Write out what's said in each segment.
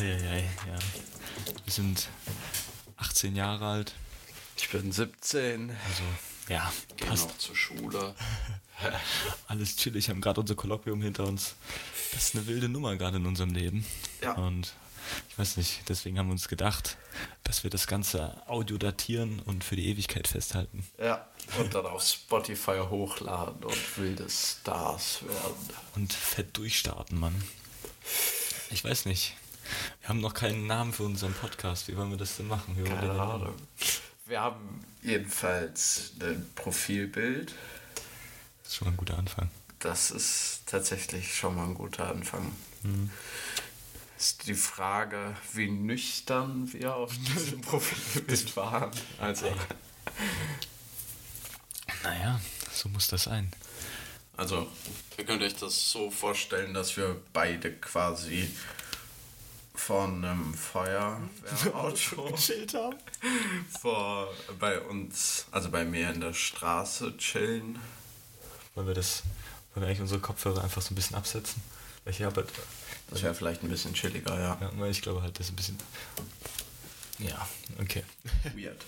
Eieiei, ja. Wir sind 18 Jahre alt. Ich bin 17. Also, ja, Gehe passt. noch zur Schule. Alles chillig, haben gerade unser Kolloquium hinter uns. Das ist eine wilde Nummer gerade in unserem Leben. Ja. Und ich weiß nicht, deswegen haben wir uns gedacht, dass wir das Ganze Audio datieren und für die Ewigkeit festhalten. Ja. Und dann auf Spotify hochladen und wilde Stars werden. Und fett durchstarten, Mann. Ich weiß nicht. Wir haben noch keinen Namen für unseren Podcast. Wie wollen wir das denn machen? Wie Keine? Ahnung. Wir haben jedenfalls ein Profilbild. Das ist schon mal ein guter Anfang. Das ist tatsächlich schon mal ein guter Anfang. Ist die Frage, wie nüchtern wir auf diesem Profilbild waren. Also, Naja, so muss das sein. also, ihr könnt euch das so vorstellen, dass wir beide quasi vor einem Feuerwehrauto Schild haben. vor bei uns, also bei mir in der Straße chillen. Wollen wir das, wollen wir eigentlich unsere Kopfhörer einfach so ein bisschen absetzen? Weil ich habe halt, Das wäre vielleicht ein bisschen chilliger, ja. ja, weil ich glaube halt, das ist ein bisschen, ja, okay. Weird.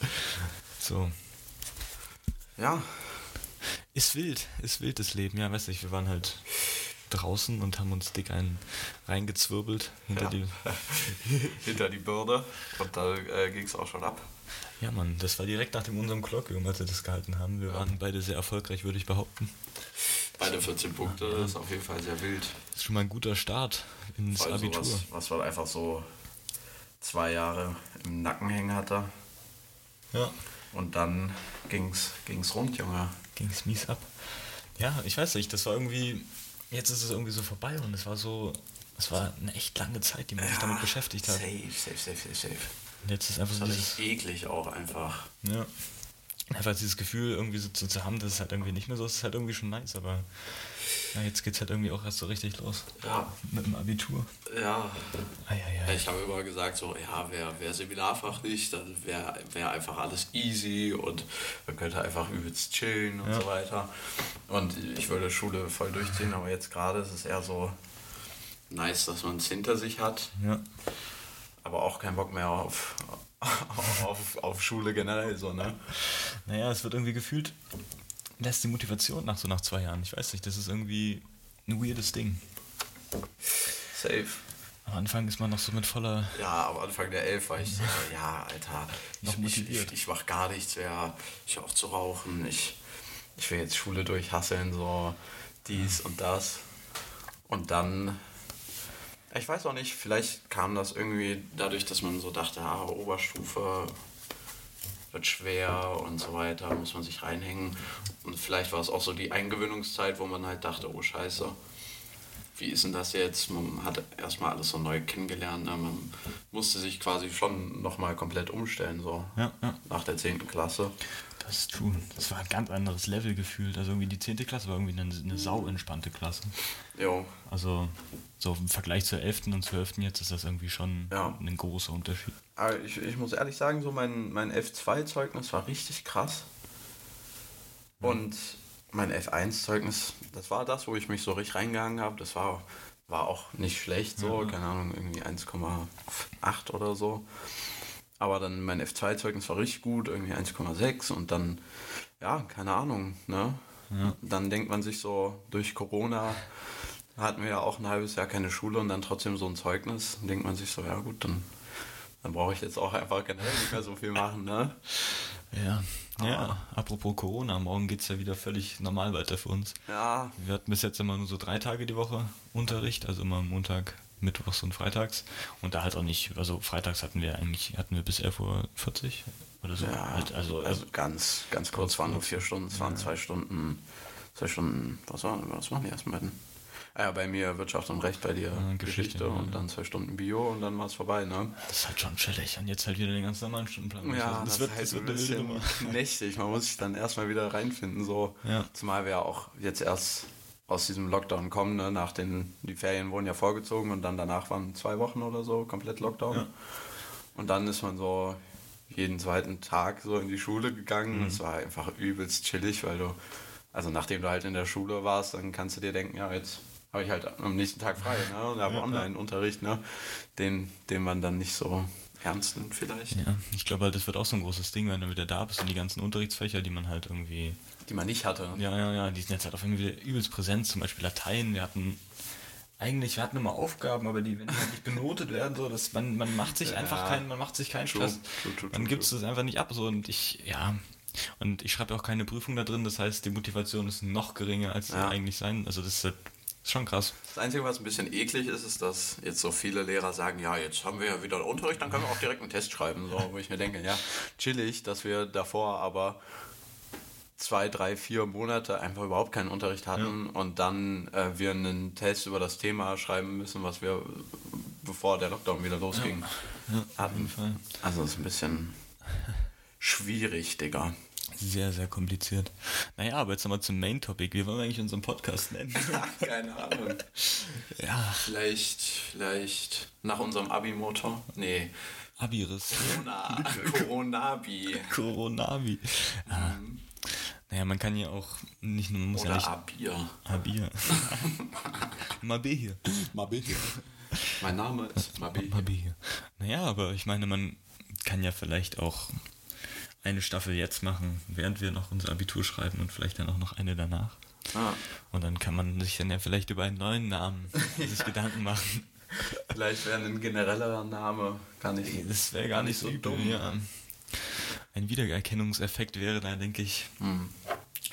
So, Ja, ist wild, ist wild das Leben. Ja, weiß nicht, wir waren halt draußen und haben uns dick einen reingezwirbelt hinter Ja. die, hinter die Bürde und da äh, ging es auch schon ab. ja Mann, das war direkt nach dem unserem Kolloquium, als wir das gehalten haben. Wir waren beide sehr erfolgreich, würde ich behaupten. Beide 14 Punkte, das ist auf jeden Fall sehr wild. Das ist schon mal ein guter Start ins Abitur. sowas, was man einfach so zwei Jahre im Nacken hängen hatte. Ja. Und dann ging's, ging's rund, Junge. ging es mies ab. Ja, ich weiß nicht, das war irgendwie, jetzt ist es irgendwie so vorbei und es war so, es war eine echt lange Zeit, die man sich damit beschäftigt hat. Safe, safe, safe, safe, safe. Und jetzt ist einfach Das so dieses, echt eklig auch einfach. ja, einfach dieses Gefühl irgendwie so zu, zu haben, dass es halt irgendwie nicht mehr so ist, ist halt irgendwie schon nice, aber ja, jetzt geht's halt irgendwie auch erst so richtig los. Ja. Mit dem Abitur. Ja. Eieiei. Ich habe immer gesagt, so, ja, wer, wer Seminarfach nicht, dann wäre wär einfach alles easy und man könnte einfach übelst chillen und Ja. so weiter. Und ich würde Schule voll durchziehen, aber jetzt gerade ist es eher so nice, dass man es hinter sich hat, Ja. aber auch keinen Bock mehr auf, auf, auf Schule generell, so, ne? Naja, es wird irgendwie gefühlt, lässt die Motivation nach so nach zwei Jahren. Ich weiß nicht, das ist irgendwie ein weirdes Ding. Safe. Am Anfang ist man noch so mit voller Ja, am Anfang der Elf war ich so, ja, Alter, Noch ich, ich, motiviert. ich, ich mach gar nichts mehr, ich hör auf zu rauchen, ich, ich will jetzt Schule durchhasseln, so dies und das. Und dann, ich weiß auch nicht, vielleicht kam das irgendwie dadurch, dass man so dachte, ah, Oberstufe wird schwer und so weiter, muss man sich reinhängen. Und vielleicht war es auch so die Eingewöhnungszeit, wo man halt dachte, oh scheiße, wie ist denn das jetzt? Man hat erstmal alles so neu kennengelernt. Ne? Man musste sich quasi schon nochmal komplett umstellen, so Ja, ja. nach der 10. Klasse. Das ist true. Das war ein ganz anderes Level gefühlt. Also irgendwie die 10. Klasse war irgendwie eine, eine sau entspannte Klasse. Jo, Also so im Vergleich zur 11. und 12. jetzt ist das irgendwie schon Ja. ein großer Unterschied. aber ich, ich muss ehrlich sagen, so mein, mein F2-Zeugnis war richtig krass. Und mein F1-Zeugnis, das war das, wo ich mich so richtig reingehangen habe. Das war, war auch nicht schlecht so, keine Ahnung, irgendwie 1,8 oder so. Aber dann mein F2-Zeugnis war richtig gut, irgendwie 1,6 und dann, ja, keine Ahnung, ne? Dann denkt man sich so, durch Corona hatten wir ja auch ein halbes Jahr keine Schule und dann trotzdem so ein Zeugnis. Dann denkt man sich so, ja gut, dann, dann brauche ich jetzt auch einfach generell nicht mehr so viel machen, ne? Ja. Ja, apropos Corona, morgen geht es ja wieder völlig normal weiter für uns. Ja, Wir hatten bis jetzt immer nur so drei Tage die Woche Unterricht, also immer Montag, Mittwochs und Freitags. Und da halt auch nicht, also freitags hatten wir eigentlich, hatten wir bis 11.40 Uhr oder so. ja Halt, also, also ganz, ganz kurz, waren nur vier Stunden, es waren zwei Stunden, zwei Stunden, was war, was waren die ersten beiden? Ja, bei mir Wirtschaft und Recht, bei dir Ja, Geschichte, Geschichte, und ja. dann zwei Stunden Bio und dann war es vorbei, ne? das ist halt schon chillig. Und jetzt halt wieder den ganz normalen Stundenplan. Ja, also, das, wird, ist halt das so ein wird wilde bisschen nächtig. Man muss sich dann erstmal wieder reinfinden. So. Ja. Zumal wir ja auch jetzt erst aus diesem Lockdown kommen. Ne? Nach den, die Ferien wurden ja vorgezogen und dann danach waren zwei Wochen oder so komplett Lockdown. Und dann ist man so jeden zweiten Tag so in die Schule gegangen. Mhm. Es war einfach übelst chillig, weil du, also nachdem du halt in der Schule warst, dann kannst du dir denken, ja, jetzt habe ich halt am nächsten Tag frei, ne? Und habe Online-Unterricht, ne? Den, den man dann nicht so ernst nimmt vielleicht. Ja, ich glaube halt, das wird auch so ein großes Ding, wenn du wieder da bist und die ganzen Unterrichtsfächer, die man halt irgendwie. Die man nicht hatte. Ja, ja, ja, die sind jetzt halt auf irgendwie übelst präsent, zum Beispiel Latein, wir hatten. Eigentlich, wir hatten immer Aufgaben, aber die, wenn die halt nicht benotet werden, so, dass man, man macht sich Ja. einfach keinen, man macht sich keinen True, Stress. true, true, man gibt es einfach nicht ab, so, und ich, ja. Und ich schreibe auch keine Prüfung da drin, das heißt, die Motivation ist noch geringer, als sie Ja. eigentlich sein. Also, das ist halt ist schon krass. Das Einzige, was ein bisschen eklig ist, ist, dass jetzt so viele Lehrer sagen, ja, jetzt haben wir ja wieder Unterricht, dann können wir auch direkt einen Test schreiben. So, wo ich mir denke, ja, chillig, dass wir davor aber zwei, drei, vier Monate einfach überhaupt keinen Unterricht hatten und dann äh, wir einen Test über das Thema schreiben müssen, was wir, bevor der Lockdown wieder losging, Auf jeden Fall. Also ist ein bisschen schwierig, Digga. Sehr, sehr kompliziert. Naja, aber jetzt nochmal zum Main Topic. Wie wollen wir eigentlich unseren Podcast nennen? Keine Ahnung. ja, Vielleicht, vielleicht nach unserem Abi-Motor? Nee. Abiris. Corona, Coronabi. Coronavi. Ah. Naja, man kann ja auch nicht nur, muss ja Oder nicht. Abir. Abier. Mabe hier. Mabi. Mein Name ist Mabi. Mabe hier. Naja, aber ich meine, man kann ja vielleicht auch eine Staffel jetzt machen, während wir noch unser Abitur schreiben und vielleicht dann auch noch eine danach. Ah, Und dann kann man sich dann ja vielleicht über einen neuen Namen sich Gedanken machen. vielleicht wäre ein generellerer Name gar nicht. Das wäre gar nicht so dumm, ja. Ein Wiedererkennungseffekt wäre da, denke ich, Hm.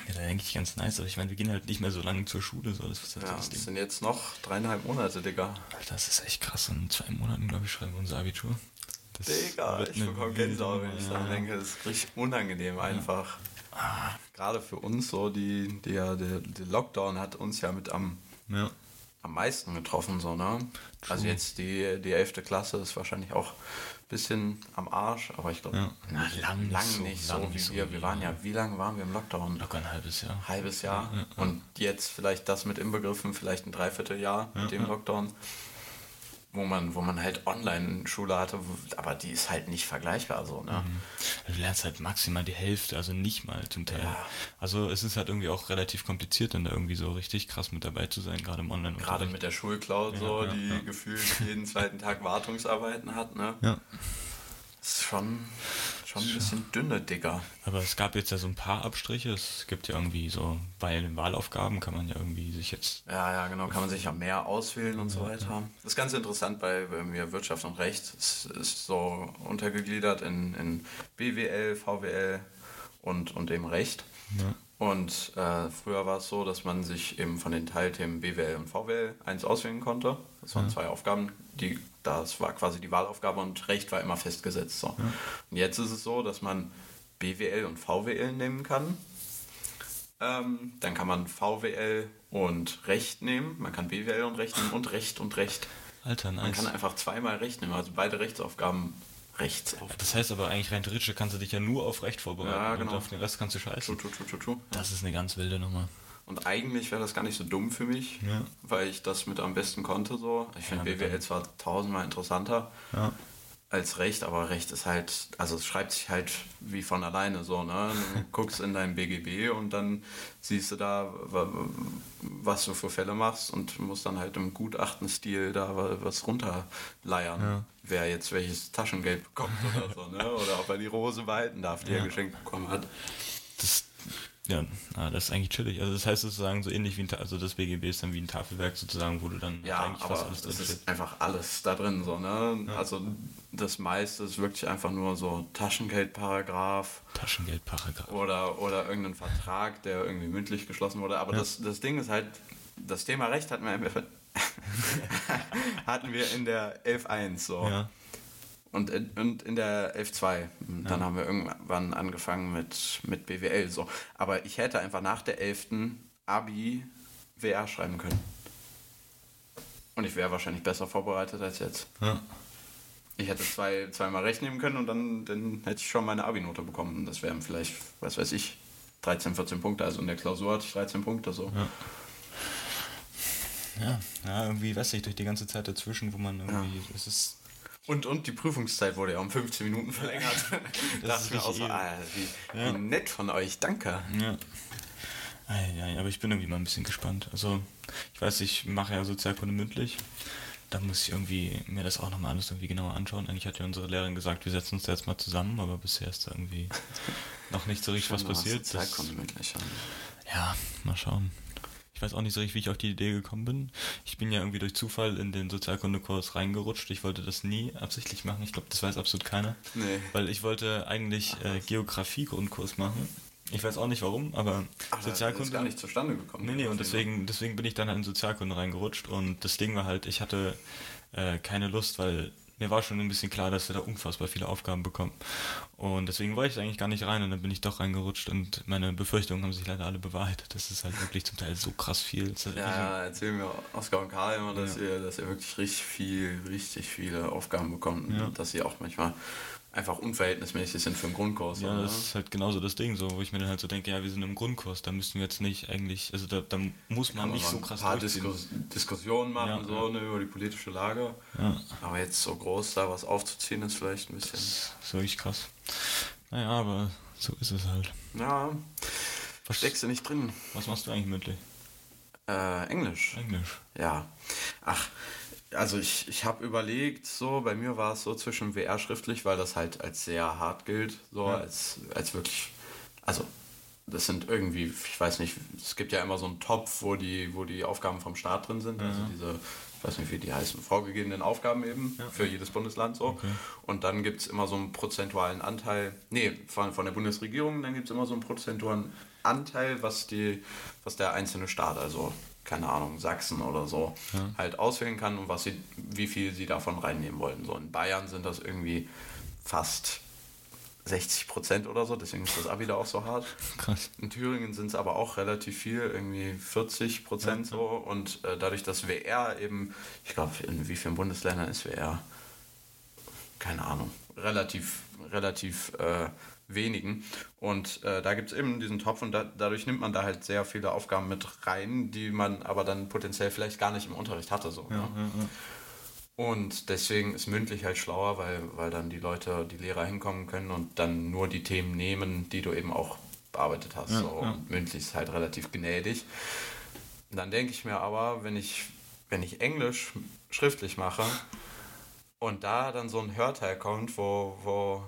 ja, da denke ich ganz nice. Aber ich meine, wir gehen halt nicht mehr so lange zur Schule. So. Das, ist halt Ja, das, das sind jetzt noch dreieinhalb Monate, Digga. das ist echt krass. In zwei Monaten, glaube ich, schreiben wir unser Abitur. Das Digga, ich bekomme Gänsehaut, wenn ich ja. daran denke. Das ist richtig unangenehm einfach. Gerade für uns so, die, die ja, der, der Lockdown hat uns ja mit am, Ja. am meisten getroffen, so, ne? Also jetzt die, die 11. Klasse ist wahrscheinlich auch ein bisschen am Arsch, aber ich glaube, Ja. lang, nicht lang so, nicht lang so wie so wir. Wir waren ja, wie lange waren wir im Lockdown? Locker ein halbes Jahr. halbes Jahr und jetzt vielleicht das mit inbegriffen, vielleicht ein Dreivierteljahr mit dem Lockdown, wo man, wo man halt Online-Schule hatte, aber die ist halt nicht vergleichbar so, ne? Du lernst halt maximal die Hälfte, also nicht mal zum Teil. Ja. Also es ist halt irgendwie auch relativ kompliziert, dann da irgendwie so richtig krass mit dabei zu sein, gerade im online Gerade mit der Schulcloud so, ja, die ja. gefühlt jeden zweiten Tag Wartungsarbeiten hat, ne? Ja. ist schon, schon ein bisschen dünne, Digga. Aber es gab jetzt ja so ein paar Abstriche. Es gibt ja irgendwie so, bei den Wahlaufgaben kann man ja irgendwie sich jetzt. Ja, ja, genau, kann man sich ja mehr auswählen und so weiter. Das ist ganz interessant bei, bei mir Wirtschaft und Recht. Es ist so untergegliedert in, in BWL, VWL und, und eben Recht. Ja. Und äh, früher war es so, dass man sich eben von den Teilthemen BWL und VWL eins auswählen konnte. Das waren zwei Aufgaben, die, das war quasi die Wahlaufgabe und Recht war immer festgesetzt. So. Und jetzt ist es so, dass man BWL und VWL nehmen kann. Ähm, dann kann man VWL und Recht nehmen. Man kann BWL und Recht nehmen und Recht und Recht. Alter, Man nice. kann einfach zweimal Recht nehmen, also beide Rechtsaufgaben Rechtsaufgaben. Das heißt aber eigentlich rein theoretisch kannst du dich ja nur auf Recht vorbereiten Ja, genau. und auf den Rest kannst du scheißen. true, true, true. Das ist eine ganz wilde Nummer. Und eigentlich wäre das gar nicht so dumm für mich, Ja. weil ich das mit am besten konnte so. Ich finde mit BWL zwar tausendmal interessanter Ja. als Recht, aber Recht ist halt, also es schreibt sich halt wie von alleine so, ne? Du guckst in dein BGB und dann siehst du da, wa- was du für Fälle machst und musst dann halt im Gutachtenstil da wa- was runterleiern. Ja. Wer jetzt welches Taschengeld bekommt oder so, ne? Oder ob er die Rose behalten darf, die er Ja. geschenkt bekommen hat. Das, ja, ah, das ist eigentlich chillig. Also das heißt sozusagen so ähnlich wie ein, also das BGB ist dann wie ein Tafelwerk sozusagen, wo du dann Ja, eigentlich aber alles es drin ist einfach alles da drin so, ne? Also das meiste ist wirklich einfach nur so Taschengeldparagraph Taschengeldparagraf. oder, oder irgendein Vertrag, der irgendwie mündlich geschlossen wurde. Aber das, das Ding ist halt, das Thema Recht hatten wir, hatten wir in der 11.1 so. Ja. Und, in- und in der 11.2. Dann haben wir irgendwann angefangen mit, mit BWL so. Aber ich hätte einfach nach der 11. Abi WR schreiben können. Und ich wäre wahrscheinlich besser vorbereitet als jetzt. Ja. Ich hätte zwei, zweimal Recht nehmen können und dann, dann hätte ich schon meine Abi-Note bekommen. Und das wären vielleicht, was weiß ich, 13, 14 Punkte. Also in der Klausur hatte ich 13 Punkte so. Ja, ja, irgendwie, weiß ich, durch die ganze Zeit dazwischen, wo man irgendwie, es ist, Und, und die Prüfungszeit wurde ja um 15 Minuten verlängert. Das ist mir auch so, ah, wie, Ja. wie nett von euch, danke. ja. Aber ich bin irgendwie mal ein bisschen gespannt. Also, ich weiß, ich mache ja Sozialkunde mündlich. Da muss ich irgendwie mir das auch nochmal alles irgendwie genauer anschauen. Eigentlich hat ja unsere Lehrerin gesagt, wir setzen uns da jetzt mal zusammen, aber bisher ist da irgendwie noch nicht so richtig was passiert. Sozialkunde mündlich. Ja, mal schauen. Ich weiß auch nicht so richtig, wie ich auf die Idee gekommen bin. Ich bin ja irgendwie durch Zufall in den Sozialkundekurs reingerutscht. Ich wollte das nie absichtlich machen. Ich glaube, das weiß absolut keiner. Nee. Weil ich wollte eigentlich äh, Geografie-Grundkurs machen. Ich weiß auch nicht warum, aber Ach, Sozialkunde ist gar nicht zustande gekommen. Nee, nee, und deswegen, deswegen bin ich dann halt in Sozialkunde reingerutscht und das Ding war halt, ich hatte äh, keine Lust, weil mir war schon ein bisschen klar, dass wir da unfassbar viele Aufgaben bekommen. Und deswegen wollte ich eigentlich gar nicht rein und dann bin ich doch reingerutscht und meine Befürchtungen haben sich leider alle bewahrheitet. Das ist halt wirklich zum Teil so krass viel. Ja, ja, erzählen mir Oskar und Karl immer, dass, ja. ihr, dass ihr wirklich richtig viel, richtig viele Aufgaben bekommt ja. und dass ihr auch manchmal einfach unverhältnismäßig sind für einen Grundkurs. Ja, oder? das ist halt genauso das Ding, so, wo ich mir dann halt so denke, ja, wir sind im Grundkurs, da müssen wir jetzt nicht eigentlich, also da, da muss man nicht so krass ein paar Diskus Diskussionen machen, ja, so, ne, über die politische Lage. Ja. Aber jetzt so groß da was aufzuziehen, ist vielleicht ein bisschen... Das ist wirklich krass. Naja, aber so ist es halt. Ja, was steckst du nicht drin? Was machst du eigentlich mündlich? Äh, Englisch. Englisch. Ja. Ach, also ich, ich habe überlegt, so, bei mir war es so zwischen WR schriftlich, weil das halt als sehr hart gilt, so ja. als, als wirklich, also das sind irgendwie, ich weiß nicht, es gibt ja immer so einen Topf, wo die, wo die Aufgaben vom Staat drin sind, also diese, ich weiß nicht, wie die heißen, vorgegebenen Aufgaben eben ja. für jedes Bundesland so. Okay. Und dann gibt es immer so einen prozentualen Anteil, nee, von, von der Bundesregierung, dann gibt es immer so einen prozentualen Anteil, was die, was der einzelne Staat, also keine Ahnung, Sachsen oder so, ja. halt auswählen kann und was sie, wie viel sie davon reinnehmen wollen. So in Bayern sind das irgendwie fast 60 Prozent oder so, deswegen ist das Abi da auch so hart. Krass. In Thüringen sind es aber auch relativ viel, irgendwie 40 Prozent ja. so. Und äh, dadurch, dass WR eben, ich glaube, in wie vielen Bundesländern ist WR? Keine Ahnung. Relativ, relativ äh, wenigen. Und äh, da gibt es eben diesen Topf und da, dadurch nimmt man da halt sehr viele Aufgaben mit rein, die man aber dann potenziell vielleicht gar nicht im Unterricht hatte. So, ja, ne? ja, ja. Und deswegen ist mündlich halt schlauer, weil, weil dann die Leute, die Lehrer hinkommen können und dann nur die Themen nehmen, die du eben auch bearbeitet hast. so. Und mündlich ist halt relativ gnädig. Und dann denke ich mir aber, wenn ich, wenn ich Englisch schriftlich mache und da dann so ein Hörteil kommt, wo, wo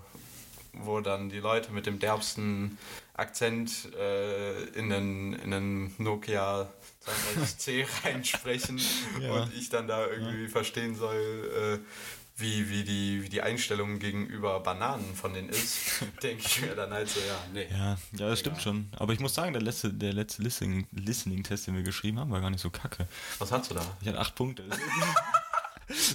wo dann die Leute mit dem derbsten Akzent äh, in den, in den Nokia 32C reinsprechen ja. und ich dann da irgendwie ja. verstehen soll, äh, wie, wie, die, wie die Einstellung gegenüber Bananen von denen ist, denke ich mir dann halt so, ja, nee. Ja, ja das stimmt schon. Aber ich muss sagen, der letzte, der letzte Listening-Test, Listening den wir geschrieben haben, war gar nicht so kacke. Was hast du da? Ich hatte acht Punkte.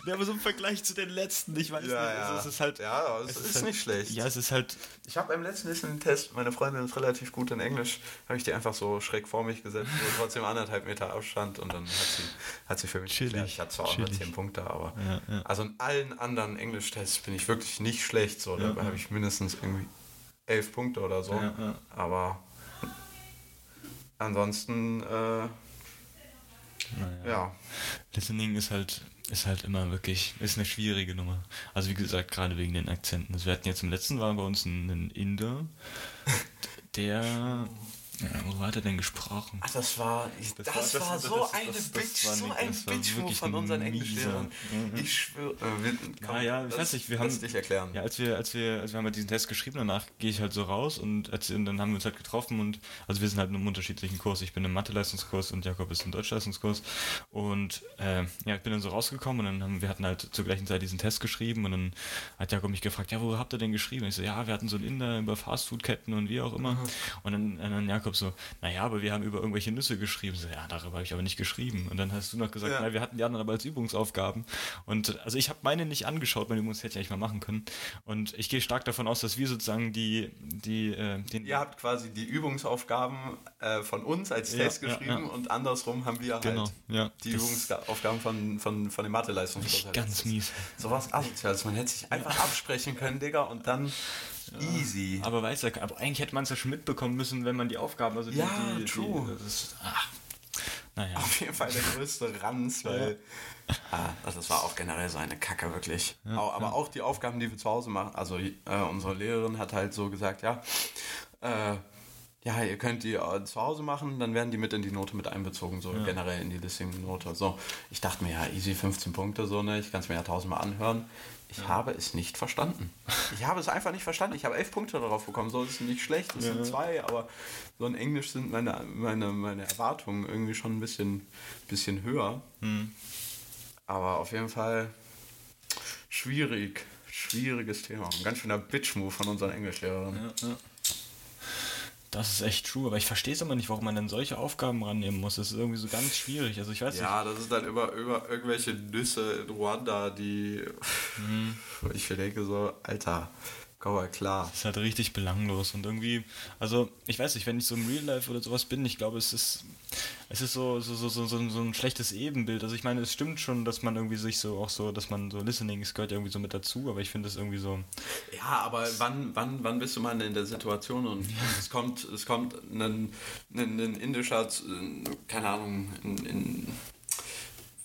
Ja, aber so im Vergleich zu den letzten, ich weiß ja, nicht. Ja. Also es ist halt. Ja, es, es ist, ist halt, nicht schlecht. Ja, es ist halt. Ich habe beim letzten Listening-Test, meine Freundin ist relativ gut in Englisch, habe ich die einfach so schräg vor mich gesetzt, wo trotzdem anderthalb Meter Abstand und dann hat sie, hat sie für mich chillig. Ich hatte zwar auch nur zehn Punkte, aber. Ja, ja. Also in allen anderen Englisch-Tests bin ich wirklich nicht schlecht. So, da habe ich mindestens irgendwie elf Punkte oder so. Aber ansonsten. Äh, naja. Ja. Listening ist halt, ist halt immer wirklich, ist eine schwierige Nummer. Also wie gesagt, gerade wegen den Akzenten. Wir hatten jetzt im letzten war bei uns ein, ein Inder, der ja, worüber hat er denn gesprochen? Ach, das war, das, das war, war, so das, eine das, Bitch, so ein Bitch-Move von unseren Englischlehrern. Mhm. Ich schwöre. Äh, ja, ich weiß nicht, wir haben. dich erklären. Ja, als wir, als wir, als wir haben halt diesen Test geschrieben, danach gehe ich halt so raus und, als, und dann haben wir uns halt getroffen und, also wir sind halt in einem unterschiedlichen Kurs. Ich bin im Mathe-Leistungskurs und Jakob ist im Deutsch-Leistungskurs. Und, äh, ja, ich bin dann so rausgekommen und dann haben wir hatten halt zur gleichen Zeit diesen Test geschrieben und dann hat Jakob mich gefragt, ja, wo habt ihr denn geschrieben? Ich so, ja, wir hatten so einen Inder über Fastfood-Ketten und wie auch immer. Mhm. Und dann, dann Jakob so, naja, aber wir haben über irgendwelche Nüsse geschrieben. So, ja, darüber habe ich aber nicht geschrieben. Und dann hast du noch gesagt, ja. na, wir hatten die anderen aber als Übungsaufgaben. Und also ich habe meine nicht angeschaut, meine Übungs hätte ich eigentlich mal machen können. Und ich gehe stark davon aus, dass wir sozusagen die, die, äh, den. Ihr habt quasi die Übungsaufgaben äh, von uns als ja, Test geschrieben ja, und andersrum haben wir genau, halt die Übungsaufgaben von, von, von dem Mathe-Leistungskurs. Ganz mies. Sowas asoziales. Man hätte sich einfach absprechen können, Digga, und dann Easy. Aber weißt du, aber eigentlich hätte man es ja schon mitbekommen müssen, wenn man die Aufgaben, also ja, die, true. Die, das ist, ach, naja. Auf jeden Fall der größte Ranz, weil ah, also das war auch generell so eine Kacke, wirklich. Ja, aber ja. auch die Aufgaben, die wir zu Hause machen, also äh, unsere Lehrerin hat halt so gesagt, ja, äh, ja, ihr könnt die äh, zu Hause machen, dann werden die mit in die Note mit einbezogen, so Ja. generell in die Listing-Note. So, ich dachte mir, ja, easy 15 Punkte, so, ne, ich kann es mir ja tausendmal anhören. Ich habe es nicht verstanden. Ich habe es einfach nicht verstanden. Ich habe elf Punkte darauf bekommen. So ist nicht schlecht, es sind Ja. zwei, aber so in Englisch sind meine, meine, meine Erwartungen irgendwie schon ein bisschen, bisschen höher. Hm. Aber auf jeden Fall schwierig. Schwieriges Thema. Ein ganz schöner Bitch-Move von unseren Englischlehrern. Ja, ja. Das ist echt true, aber ich verstehe es immer nicht, warum man denn solche Aufgaben rannehmen muss. Das ist irgendwie so ganz schwierig. Also ich weiß Ja, das ist dann immer über irgendwelche Nüsse in Ruanda, die. wo Ich mir denke so, Alter, komm mal klar. nicht, das ist halt richtig belanglos und irgendwie, also ich weiß nicht, wenn ich so im Real Life oder sowas bin, ich glaube, es ist, es ist so, so, so, so, so, so ein schlechtes Ebenbild. Also ich meine, es stimmt schon, dass man irgendwie sich so auch so, dass man so Listening, es gehört ja irgendwie so mit dazu, aber ich finde es irgendwie so, Ja, aber wann, wann, wann bist du mal in der Situation und, es kommt, es kommt ein, ein, ein indischer, keine Ahnung, ein, ein,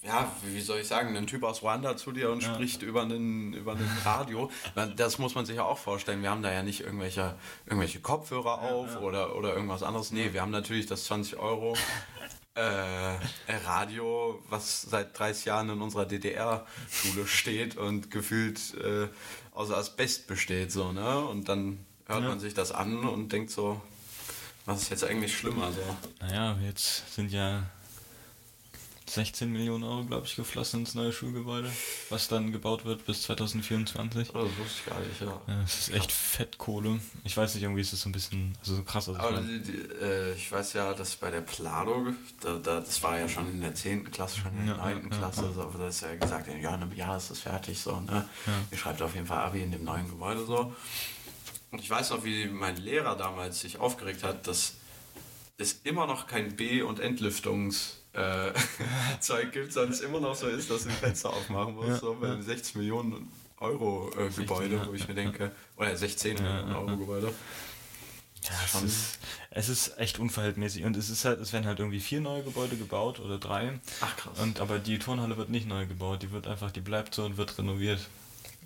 ja, wie soll ich sagen, ein Typ aus Ruanda zu dir und Ja. spricht über einen, über einen Radio. Das muss man sich ja auch vorstellen. Wir haben da ja nicht irgendwelche, irgendwelche Kopfhörer auf Oder, oder irgendwas anderes. Nee, wir haben natürlich das 20 Euro äh, Radio, was seit 30 Jahren in unserer DDR-Schule steht und gefühlt äh, aus Asbest besteht. So, ne? Und dann hört Ja. man sich das an und denkt so, was ist jetzt eigentlich schlimmer? So. naja, jetzt sind ja 16 Millionen Euro, glaube ich, geflossen ins neue Schulgebäude, was dann gebaut wird bis 2024. Oh, das wusste ich gar nicht, ja. Ja, es ist echt Fettkohle. Ich weiß nicht, irgendwie ist das so ein bisschen, also so krass. Also ich Aber die, die, äh, ich weiß ja, dass bei der Plado, da, da, das war ja schon in der 10. Klasse, schon in der Ja, 9. ja, Klasse, so, aber da ist ja gesagt, ja, in einem Jahr ist das fertig, so, ne? Ihr schreibt auf jeden Fall Abi in dem neuen Gebäude, so. Und ich weiß noch, wie mein Lehrer damals sich aufgeregt hat, dass es immer noch kein B- und Entlüftungs- äh, Zeug gibt, es immer noch so ist, dass du die Fenster aufmachen musst, Ja, so bei einem 16 Millionen Euro äh, Gebäude, ja, wo ich mir denke, oder 16 Millionen Euro. Gebäude. Ja, es ist, es ist echt unverhältnismäßig und es ist halt, es werden halt irgendwie vier neue Gebäude gebaut oder drei. Ach krass. Und aber die Turnhalle wird nicht neu gebaut, die wird einfach, die bleibt so und wird renoviert.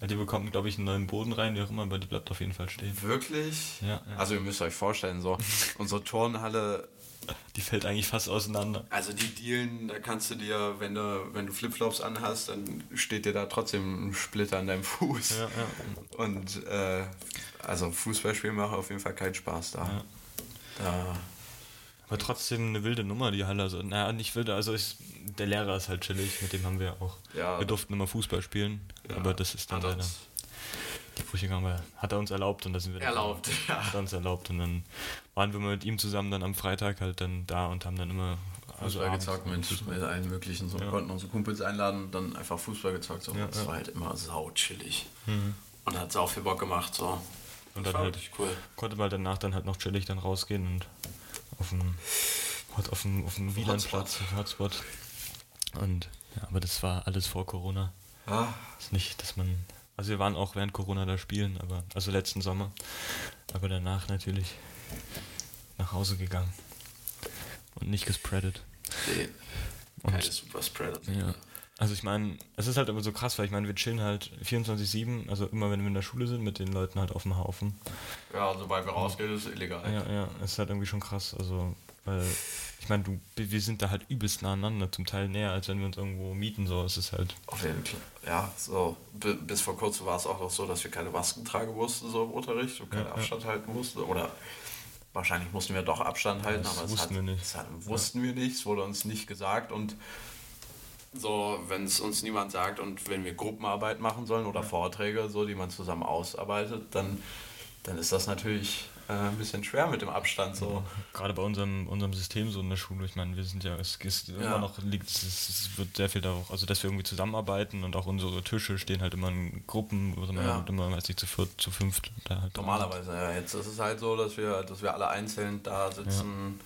Ja, Die bekommt, glaube ich, einen neuen Boden rein, wie auch immer, aber die bleibt auf jeden Fall stehen. Wirklich? Ja, ja. Also ihr müsst euch vorstellen, so unsere Turnhalle, Die fällt eigentlich fast auseinander. also die Dielen, da kannst du dir, wenn du, wenn du Flipflops anhast, dann steht dir da trotzdem ein Splitter an deinem Fuß. Ja, ja. Und äh, also Fußballspielen macht auf jeden Fall keinen Spaß da. Ja. Da Aber trotzdem eine wilde Nummer, die Halle. Also, naja, nicht wilde, also ich, der Lehrer ist halt chillig, mit dem haben wir auch. Ja. Wir durften immer Fußball spielen, aber das ist dann leider. Wir, hat er uns erlaubt und da sind wir dann- erlaubt. Ja. Hat er uns erlaubt und dann waren wir mit ihm zusammen dann am Freitag halt dann da und haben dann immer Fußball abends gezockt mit, mit allen möglichen. So. Ja. Konnten unsere Kumpels einladen und dann einfach Fußball gezockt. So. Ja, das ja. Mhm. war halt immer sau chillig. Und hat sau viel Bock gemacht. So. Und Das dann war halt cool. konnte man danach dann halt noch chillig dann rausgehen und auf dem auf dem, auf dem Wielandplatz, auf dem Hotspot. Und ja, aber das war alles vor Corona. Ah, Ist nicht, dass man. Also wir waren auch während Corona da spielen, aber also letzten Sommer. Aber danach natürlich nach Hause gegangen. Und nicht gespreadet. nee. Und- Keine Superspreader. Ja. Also ich meine, es ist halt immer so krass, weil ich meine, wir chillen halt 24-7, also immer wenn wir in der Schule sind, mit den Leuten halt auf dem Haufen. Ja, sobald wir rausgehen, ist es illegal. Ja, ja, es ist halt irgendwie schon krass. Also, weil, ich meine, du, wir sind da halt übelst nah aneinander, zum Teil näher, als wenn wir uns irgendwo mieten, so. Es ist halt. Auf jeden Fall. Ja, so. bi- Bis vor kurzem war es auch noch so, dass wir keine Masken tragen mussten, so im Unterricht und keinen Ja, ja. Abstand halten mussten. Oder wahrscheinlich mussten wir doch Abstand halten, Das aber es wussten hat, wir nicht. Es hat, wussten wir nicht, es wurde uns nicht gesagt und so, wenn es uns niemand sagt und wenn wir Gruppenarbeit machen sollen oder Vorträge, so, die man zusammen ausarbeitet, dann, dann ist das natürlich äh, ein bisschen schwer mit dem Abstand. So. Gerade bei unserem, unserem System so in der Schule, ich meine, wir sind ja, es ist Ja. immer noch, liegt, es, es wird sehr viel darauf, also dass wir irgendwie zusammenarbeiten und auch unsere Tische stehen halt immer in Gruppen, man Ja. halt immer, weiß ich, zu viert, zu fünft da halt Normalerweise, ja. Jetzt ist es halt so, dass wir, dass wir alle einzeln da sitzen. sind.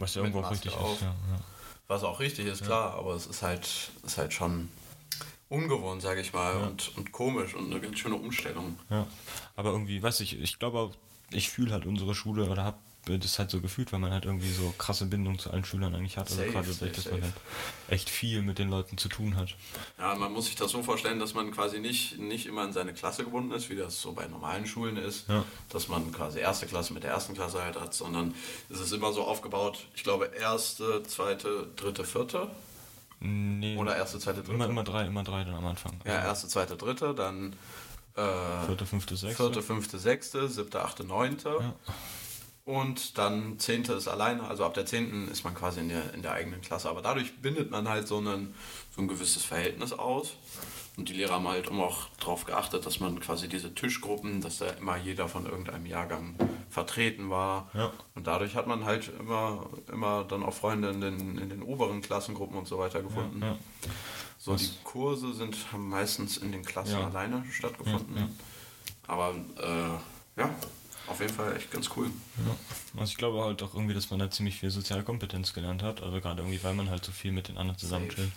Was ja irgendwo auch richtig auf. ist, ja. ja. Was auch richtig ist, klar, aber es ist halt, ist halt schon ungewohnt, sage ich mal, und, und komisch und eine ganz schöne Umstellung. Ja. Aber irgendwie, weiß ich, ich glaube, ich fühle halt unsere Schule oder habe das halt so gefühlt, weil man halt irgendwie so krasse Bindung zu allen Schülern eigentlich hat. Also gerade, safe, dass safe. man halt echt viel mit den Leuten zu tun hat. Ja, man muss sich das so vorstellen, dass man quasi nicht, nicht immer in seine Klasse gebunden ist, wie das so bei normalen Schulen ist, Ja. dass man quasi erste Klasse mit der ersten Klasse halt hat, sondern es ist immer so aufgebaut, ich glaube erste, zweite, dritte, vierte Nee, oder erste, zweite, dritte. immer, immer drei, immer drei dann am Anfang. Ja, erste, zweite, dritte, dann äh, Vierte, fünfte, sechste. vierte, fünfte, sechste, siebte, achte, neunte. Ja. Und dann zehnte ist alleine, also ab der zehnten ist man quasi in der, in der eigenen Klasse. Aber dadurch bindet man halt so, einen, so ein gewisses Verhältnis aus. Und die Lehrer haben halt immer auch darauf geachtet, dass man quasi diese Tischgruppen, dass da immer jeder von irgendeinem Jahrgang vertreten war. Ja. Und dadurch hat man halt immer, immer dann auch Freunde in den, in den oberen Klassengruppen und so weiter gefunden. Ja. So, die Kurse sind, haben meistens in den Klassen Ja. alleine stattgefunden. Ja, ja. Aber äh, ja, auf jeden Fall echt ganz cool. Also ich glaube halt auch irgendwie, dass man da ziemlich viel Sozialkompetenz gelernt hat. Also gerade irgendwie, weil man halt so viel mit den anderen zusammen chillt.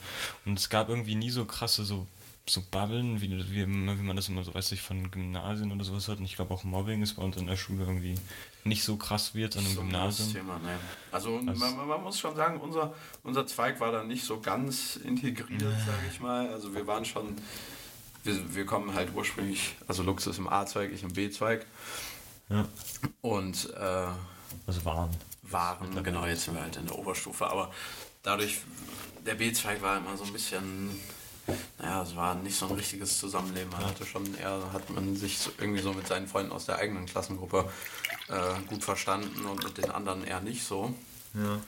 Und es gab irgendwie nie so krasse so so Bubbeln, wie, wie, wie man das immer so, weiß ich, von Gymnasien oder sowas hat. Und ich glaube auch Mobbing ist bei uns in der Schule irgendwie nicht so krass jetzt an einem So Gymnasium. Thema, ne. Also, Also- man, man- muss schon sagen, unser, unser Zweig war da nicht so ganz integriert, sage ich mal. Also wir waren schon, wir, wir kommen halt ursprünglich, also Lux ist im A-Zweig, ich im B-Zweig. Ja. Und äh, Also waren. waren, genau, jetzt sind wir halt in der Oberstufe, aber dadurch, der B-Zweig war immer so ein bisschen, naja, es war nicht so ein richtiges Zusammenleben. Man hatte schon eher, hat man sich irgendwie so mit seinen Freunden aus der eigenen Klassengruppe äh, gut verstanden und mit den anderen eher nicht so. Ja.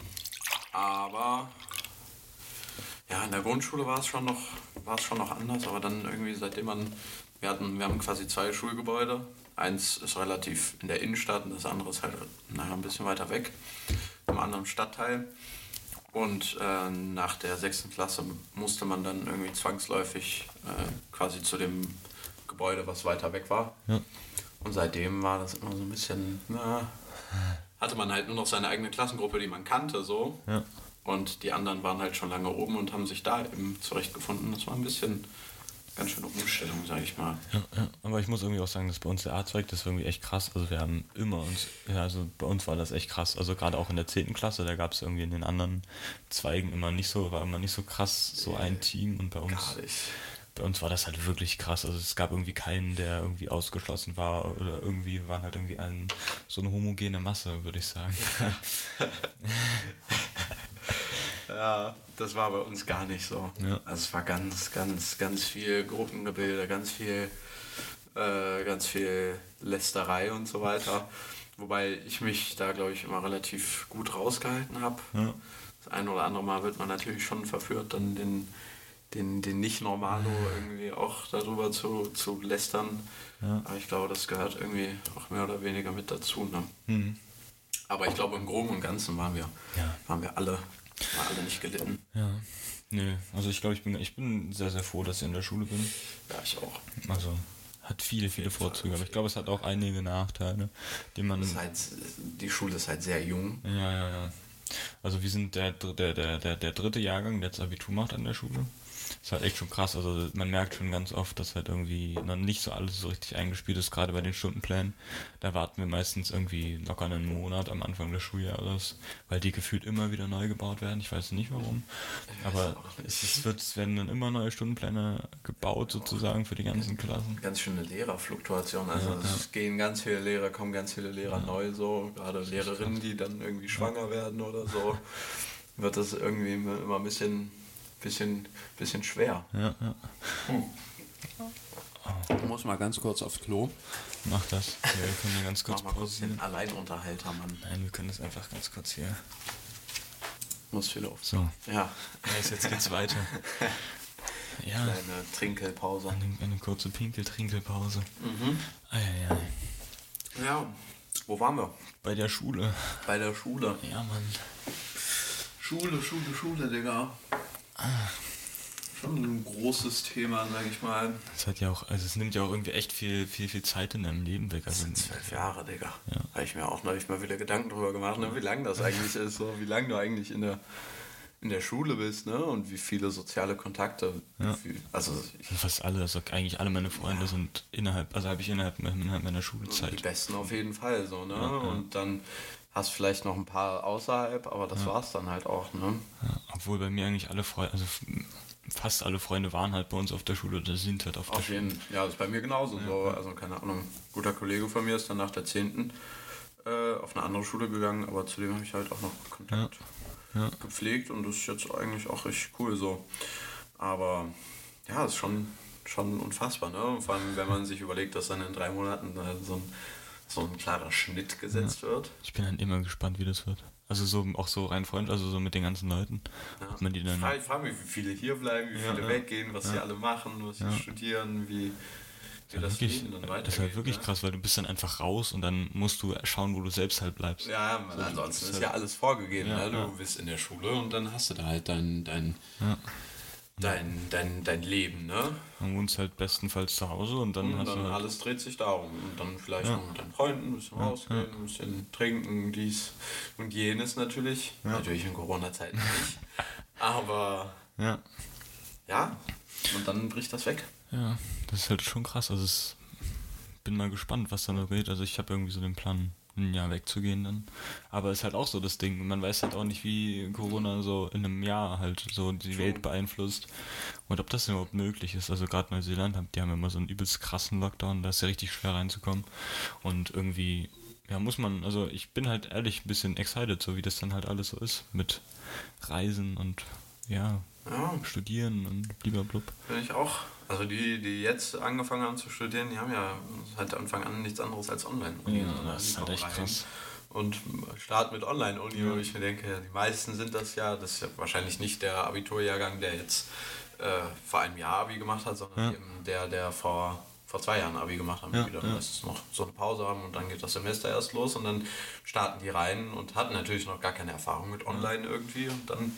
Aber ja, in der Grundschule war es schon noch, war es schon noch anders, aber dann irgendwie seitdem man, wir hatten, wir haben quasi zwei Schulgebäude. Eins ist relativ in der Innenstadt und das andere ist halt naja, ein bisschen weiter weg, im anderen Stadtteil. Und äh, nach der sechsten Klasse musste man dann irgendwie zwangsläufig äh, quasi zu dem Gebäude, was weiter weg war. Ja. Und seitdem war das immer so ein bisschen, na, hatte man halt nur noch seine eigene Klassengruppe, die man kannte, so. Ja. Und die anderen waren halt schon lange oben und haben sich da eben zurechtgefunden. Das war ein bisschen ganz schöne Umstellung, sag ich mal. Ja, ja, aber ich muss irgendwie auch sagen, dass bei uns der A-Zweig, das war irgendwie echt krass. Also wir haben immer uns, ja, also bei uns war das echt krass. Also gerade auch in der 10. Klasse, da gab es irgendwie in den anderen Zweigen immer nicht so, war immer nicht so krass, so ein Team und bei uns, Gar nicht. Bei uns war das halt wirklich krass. Also es gab irgendwie keinen, der irgendwie ausgeschlossen war oder irgendwie waren halt irgendwie ein, so eine homogene Masse, würde ich sagen. Ja, das war bei uns gar nicht so. Ja. Also es war ganz, ganz, ganz viel Gruppengebilde, ganz viel, äh, ganz viel Lästerei und so weiter. Wobei ich mich da, glaube ich, immer relativ gut rausgehalten habe. Ja. Das ein oder andere Mal wird man natürlich schon verführt, dann den, den, den Nicht-Normalo irgendwie auch darüber zu, zu lästern. Ja. Aber ich glaube, das gehört irgendwie auch mehr oder weniger mit dazu. Ne? Mhm. Aber ich glaube, im Groben und Ganzen waren wir, Ja. waren wir alle, waren alle nicht gelitten. Ja. Nee, also ich glaube, ich bin, ich bin sehr, sehr froh, dass ich in der Schule bin. Ja, ich auch. Also hat viele, viele Vorzüge, aber ich glaube, es hat auch einige Nachteile, die man. Halt, die Schule ist halt sehr jung. Ja, ja, ja. Also wir sind der, der, der, der, der dritte Jahrgang, der jetzt Abitur macht an der Schule. Ist halt echt schon krass. Also man merkt schon ganz oft, dass halt irgendwie noch nicht so alles so richtig eingespielt ist, gerade bei den Stundenplänen. Da warten wir meistens irgendwie locker einen Monat am Anfang des Schuljahres, weil die gefühlt immer wieder neu gebaut werden. Ich weiß nicht warum. Aber es, ist, wird, es werden dann immer neue Stundenpläne gebaut sozusagen für die ganzen Klassen. Ganz schöne Lehrerfluktuation. Also Ja, es gehen ganz viele Lehrer, kommen ganz viele Lehrer neu so. Gerade Lehrerinnen, die dann irgendwie schwanger werden oder so, wird das irgendwie immer ein bisschen, bisschen, bisschen schwer. Ja, ja. Ich muss mal ganz kurz aufs Klo. Mach das. Ja, wir können hier ganz kurz Mach mal kurz pausieren. den Alleinunterhalter, Mann. Nein, wir können das einfach ganz kurz hier. Muss viel auf. So, Ja, ja, jetzt geht's weiter. Ja, kleine Trinkelpause. eine, eine kurze Pinkel-Trinkelpause. Mhm. Eieiei. Ja, wo waren wir? Bei der Schule. Bei der Schule. Ja, Mann. Schule, Schule, Schule, Digga. Schon ein großes Thema, sag ich mal. Es hat ja auch, also es nimmt ja auch irgendwie echt viel, viel, viel Zeit in deinem Leben weg. Das Also, sind zwölf Jahre, Digga. Ja. Habe ich mir auch neulich mal wieder Gedanken drüber gemacht, ne, wie lang das eigentlich ist, so, wie lange du eigentlich in der, in der Schule bist, ne? Und wie viele soziale Kontakte. Ja. Viel, also ich, Fast alle, also eigentlich alle meine Freunde sind innerhalb, also habe ich innerhalb, innerhalb meiner die Schulzeit. besten auf jeden Fall so, ne? Ja, ja. Und dann hast vielleicht noch ein paar außerhalb, aber das war's dann halt auch, ne? Ja, obwohl bei mir eigentlich alle Freunde, also fast alle Freunde waren halt bei uns auf der Schule oder sind halt auf der Auf Schule. jeden ja, das ist bei mir genauso so. Also keine Ahnung, ein guter Kollege von mir ist dann nach der 10. Äh, auf eine andere Schule gegangen, aber zu dem habe ich halt auch noch Kontakt Ja. gepflegt und das ist jetzt eigentlich auch richtig cool so. Aber ja, ist schon, schon unfassbar, ne? Und Vor allem, wenn man sich überlegt, dass dann in drei Monaten so ein, so ein klarer Schnitt gesetzt wird. Ich bin halt immer gespannt, wie das wird. Also so auch so rein Freund, also so mit den ganzen Leuten. Ob man die dann. Ich frage, ich frage mich, wie viele hier bleiben, wie Ja, viele ja. weggehen, was sie alle machen, was sie Ja. studieren, wie, wie das wirklich, dann das ist halt wirklich ne? krass, weil du bist dann einfach raus und dann musst du schauen, wo du selbst halt bleibst. Ja, man, ansonsten das ist ist ja alles vorgegeben. Ja, ne? Du ja. bist in der Schule und dann hast du da halt dein, dein, Ja. Dein, dein, dein Leben, ne? Dann wohnst halt bestenfalls zu Hause und dann Und hast dann du halt, alles dreht sich darum. Und dann vielleicht Ja. noch mit deinen Freunden, ein bisschen rausgehen, ein bisschen trinken, dies und jenes natürlich. Natürlich in Corona-Zeiten nicht. Aber ja, ja, und dann bricht das weg. ja, das ist halt schon krass. Also es, bin mal gespannt, was da noch geht. Also ich habe irgendwie so den Plan, ein Jahr wegzugehen dann. Aber ist halt auch so das Ding. Man weiß halt auch nicht, wie Corona so in einem Jahr halt so die. Welt beeinflusst und ob das überhaupt möglich ist. Also gerade Neuseeland, die haben immer so einen übelst krassen Lockdown, da ist ja richtig schwer reinzukommen. Und irgendwie, ja, muss man, also ich bin halt ehrlich ein bisschen excited, so wie das dann halt alles so ist mit Reisen und ja, Ja, studieren und blub. bin ich auch. Also die, die jetzt angefangen haben zu studieren, die haben ja seit Anfang an nichts anderes als Online-Uni. Ja, ne? das ist halt echt krass. Und starten mit Online-Uni, wo ich mir denke, die meisten sind das ja, das ist ja wahrscheinlich nicht der Abiturjahrgang, der jetzt äh, vor einem Jahr Abi gemacht hat, sondern Ja. eben der, der vor, vor zwei Jahren Abi gemacht hat. Ja, wieder ja. das noch so eine Pause haben und dann geht das Semester erst los und dann starten die rein und hatten natürlich noch gar keine Erfahrung mit Online irgendwie und dann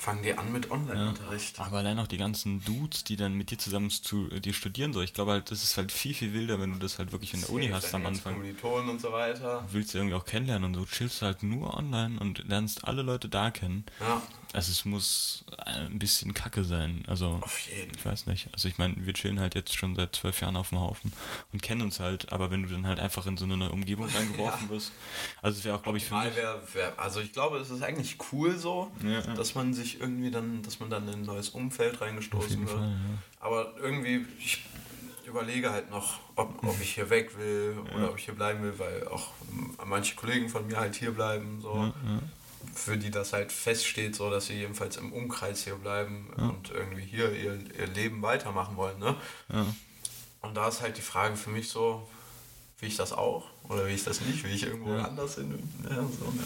fangen die an mit Online-Unterricht. Aber allein auch die ganzen Dudes, die dann mit dir zusammen zu dir studieren, so, ich glaube halt, das ist halt viel, viel wilder, wenn du das halt wirklich in der Uni hast am Anfang. Kommilitonen und so weiter. Du willst ja irgendwie auch kennenlernen und so, chillst halt nur online und lernst alle Leute da kennen. Ja, Also es muss ein bisschen kacke sein. Also auf jeden ich weiß nicht. Also ich meine, wir chillen halt jetzt schon seit zwölf Jahren auf dem Haufen und kennen uns halt, aber wenn du dann halt einfach in so eine neue Umgebung reingeworfen wirst, also es wäre auch, glaube ich, für mich. wär, wär, also ich glaube, es ist eigentlich cool so, Ja, ja. dass man sich irgendwie dann, dass man dann in ein neues Umfeld reingestoßen wird. Fall, ja. Aber irgendwie, ich überlege halt noch, ob, ob ich hier weg will oder ob ich hier bleiben will, weil auch ähm, manche Kollegen von mir halt hier bleiben, so. Für die das halt feststeht, so dass sie jedenfalls im Umkreis hier bleiben und irgendwie hier ihr, ihr Leben weitermachen wollen. Ne? Ja. Und da ist halt die Frage für mich so, will ich das auch oder will ich das nicht? Will ich irgendwo Ja. anders hin? Ja, so, ne?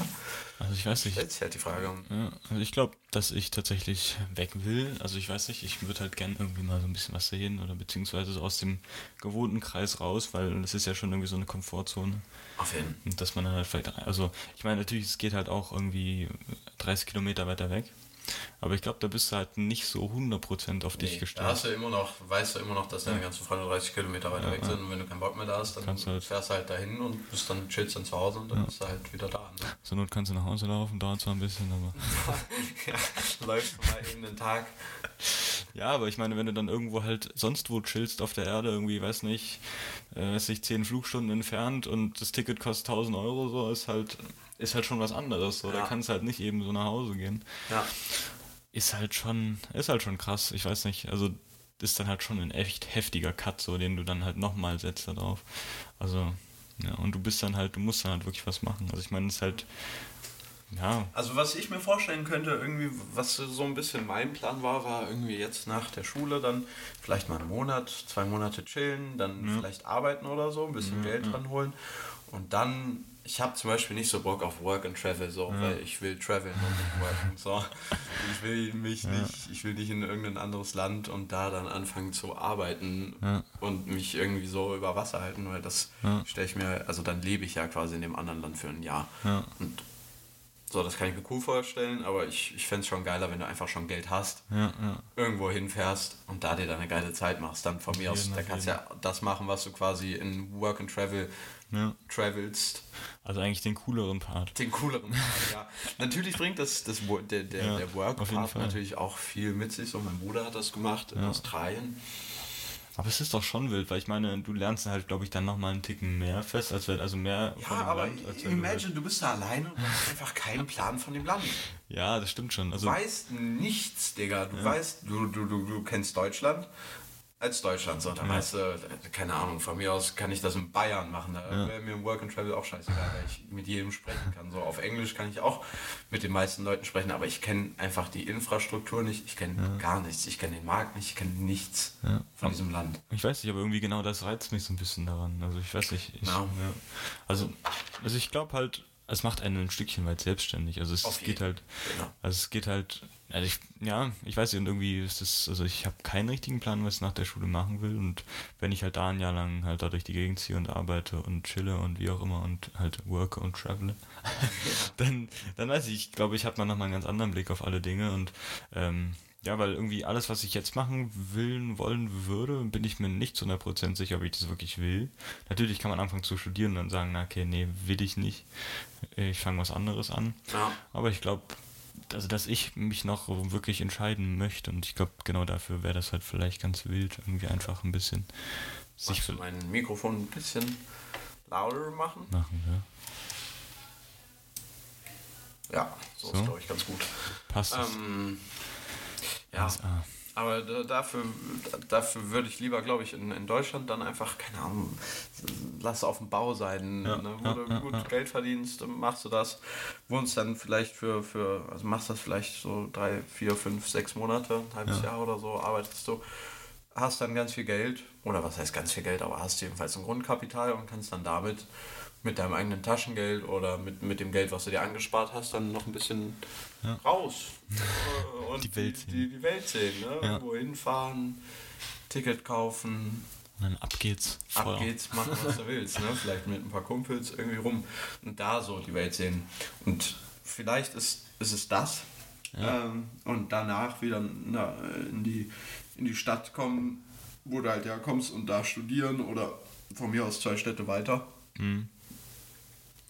Also ich weiß nicht. Stellt sich halt die Frage. Ja, also ich glaube, dass ich tatsächlich weg will. Also ich weiß nicht, ich würde halt gern irgendwie mal so ein bisschen was sehen oder beziehungsweise so aus dem gewohnten Kreis raus, weil das ist ja schon irgendwie so eine Komfortzone. Auf jeden Fall. Dass man dann halt vielleicht, also ich meine natürlich, es geht halt auch irgendwie 30 Kilometer weiter weg. Aber ich glaube, da bist du halt nicht so 100% auf dich Nee, da gestellt. hast du immer noch, weißt du immer noch, dass deine ganzen Freunde 30 Kilometer weiter weg sind und wenn du keinen Bock mehr da hast, dann Kannst du halt- fährst du halt dahin und bist dann chillst dann zu Hause und dann bist du halt wieder da. Ne? Zur Not kannst du nach Hause laufen, dauert zwar ein bisschen, aber. ja, läufst du mal eben den Tag. Ja, aber ich meine, wenn du dann irgendwo halt sonst wo chillst auf der Erde, irgendwie, weiß nicht, äh, nicht, 10 Flugstunden entfernt und das Ticket kostet 1000 Euro, so ist halt, ist halt schon was anderes. So. Da Ja. kannst du halt nicht eben so nach Hause gehen. Ja. Ist halt schon, ist halt schon krass, ich weiß nicht, also ist dann halt schon ein echt heftiger Cut, so den du dann halt nochmal setzt da drauf. Also, ja, und du bist dann halt, du musst dann halt wirklich was machen. Also ich meine, es ist halt, ja, Also was ich mir vorstellen könnte, irgendwie, was so ein bisschen mein Plan war, war irgendwie jetzt nach der Schule dann vielleicht mal einen Monat, zwei Monate chillen, dann vielleicht arbeiten oder so, ein bisschen Geld dran holen und dann, ich habe zum Beispiel nicht so Bock auf Work and Travel, so, weil ich will traveln und nicht worken, so. Ich will mich nicht, ich will nicht in irgendein anderes Land und da dann anfangen zu arbeiten Ja. und mich irgendwie so über Wasser halten, weil das stelle ich mir, also dann lebe ich ja quasi in dem anderen Land für ein Jahr. Ja. Und so, das kann ich mir cool vorstellen, aber ich, ich fände es schon geiler, wenn du einfach schon Geld hast, ja, ja. irgendwo hinfährst und da dir dann eine geile Zeit machst. Dann von mir aus, da kannst du ja das machen, was du quasi in Work and Travel Ja. travelst. Also eigentlich den cooleren Part. Den cooleren Part, ja. Natürlich bringt das, das der, der, Ja, der Work auf jeden Part Fall. natürlich auch viel mit sich. So, mein Bruder hat das gemacht in Ja. Australien. Aber es ist doch schon wild, weil ich meine, du lernst halt, glaube ich, dann nochmal einen Ticken mehr fest, als wenn, also mehr Ja, aber Land, wenn du imagine, du bist da alleine und hast einfach keinen Plan von dem Land. Ja, das stimmt schon. Also, Du weißt nichts, Digga. Du weißt, du, du, du, du kennst Deutschland als Deutschland. So, dann weißt du, keine Ahnung, von mir aus kann ich das in Bayern machen. Da wäre mir im Work and Travel auch scheißegal, weil ich mit jedem sprechen kann. So auf Englisch kann ich auch mit den meisten Leuten sprechen, aber ich kenne einfach die Infrastruktur nicht, ich kenne gar nichts, ich kenne den Markt nicht, ich kenne nichts von diesem Land. ich weiß nicht, aber irgendwie genau das reizt mich so ein bisschen daran. Also ich weiß nicht. Ich, Ja. ja. Also, also ich glaube halt, es macht einen ein Stückchen weit selbstständig. Also es Auf geht halt, Genau. also es geht halt, also ich, ja, ich weiß nicht, und irgendwie ist das, also ich habe keinen richtigen Plan, was ich nach der Schule machen will. Und wenn ich halt da ein Jahr lang halt da durch die Gegend ziehe und arbeite und chille und wie auch immer und halt worke und travele, dann, dann weiß ich, ich glaube, ich habe mal nochmal einen ganz anderen Blick auf alle Dinge und ähm, ja, weil irgendwie alles, was ich jetzt machen will, wollen würde, bin ich mir nicht zu 100% sicher, ob ich das wirklich will. Natürlich kann man anfangen zu studieren und dann sagen, na okay, nee, will ich nicht. Ich fange was anderes an. Ja. Aber ich glaube, also dass ich mich noch wirklich entscheiden möchte und ich glaube, genau dafür wäre das halt vielleicht ganz wild, irgendwie einfach ein bisschen sich du mein Mikrofon ein bisschen lauter machen? machen, ja. Ja, so, So. ist glaube ich ganz gut. Passt. Ähm, ja, Ah. Aber da- dafür, dafür würde ich lieber, glaube ich, in, in Deutschland dann einfach, keine Ahnung, lass auf dem Bau sein, Ja, ne, wo ja, du ja, gut. Geld verdienst, machst du das, wohnst dann vielleicht für, für, also machst das vielleicht so drei, vier, fünf, sechs Monate, ein halbes Ja. Jahr oder so, arbeitest du, hast dann ganz viel Geld, oder was heißt ganz viel Geld, aber hast jedenfalls ein Grundkapital und kannst dann damit mit deinem eigenen Taschengeld oder mit, mit dem Geld, was du dir angespart hast, dann noch ein bisschen raus äh, und Die Welt sehen. Die, die Welt sehen, ne? Ja. Irgendwo hinfahren, Ticket kaufen, Und dann ab geht's. ab Feuer. geht's, mach was du willst, ne? Vielleicht mit ein paar Kumpels irgendwie rum und da so die Welt sehen. Und vielleicht ist, ist es das. Ähm, und danach wieder na, in, die, in die Stadt kommen, wo du halt herkommst und da studieren oder von mir aus zwei Städte weiter. Mhm.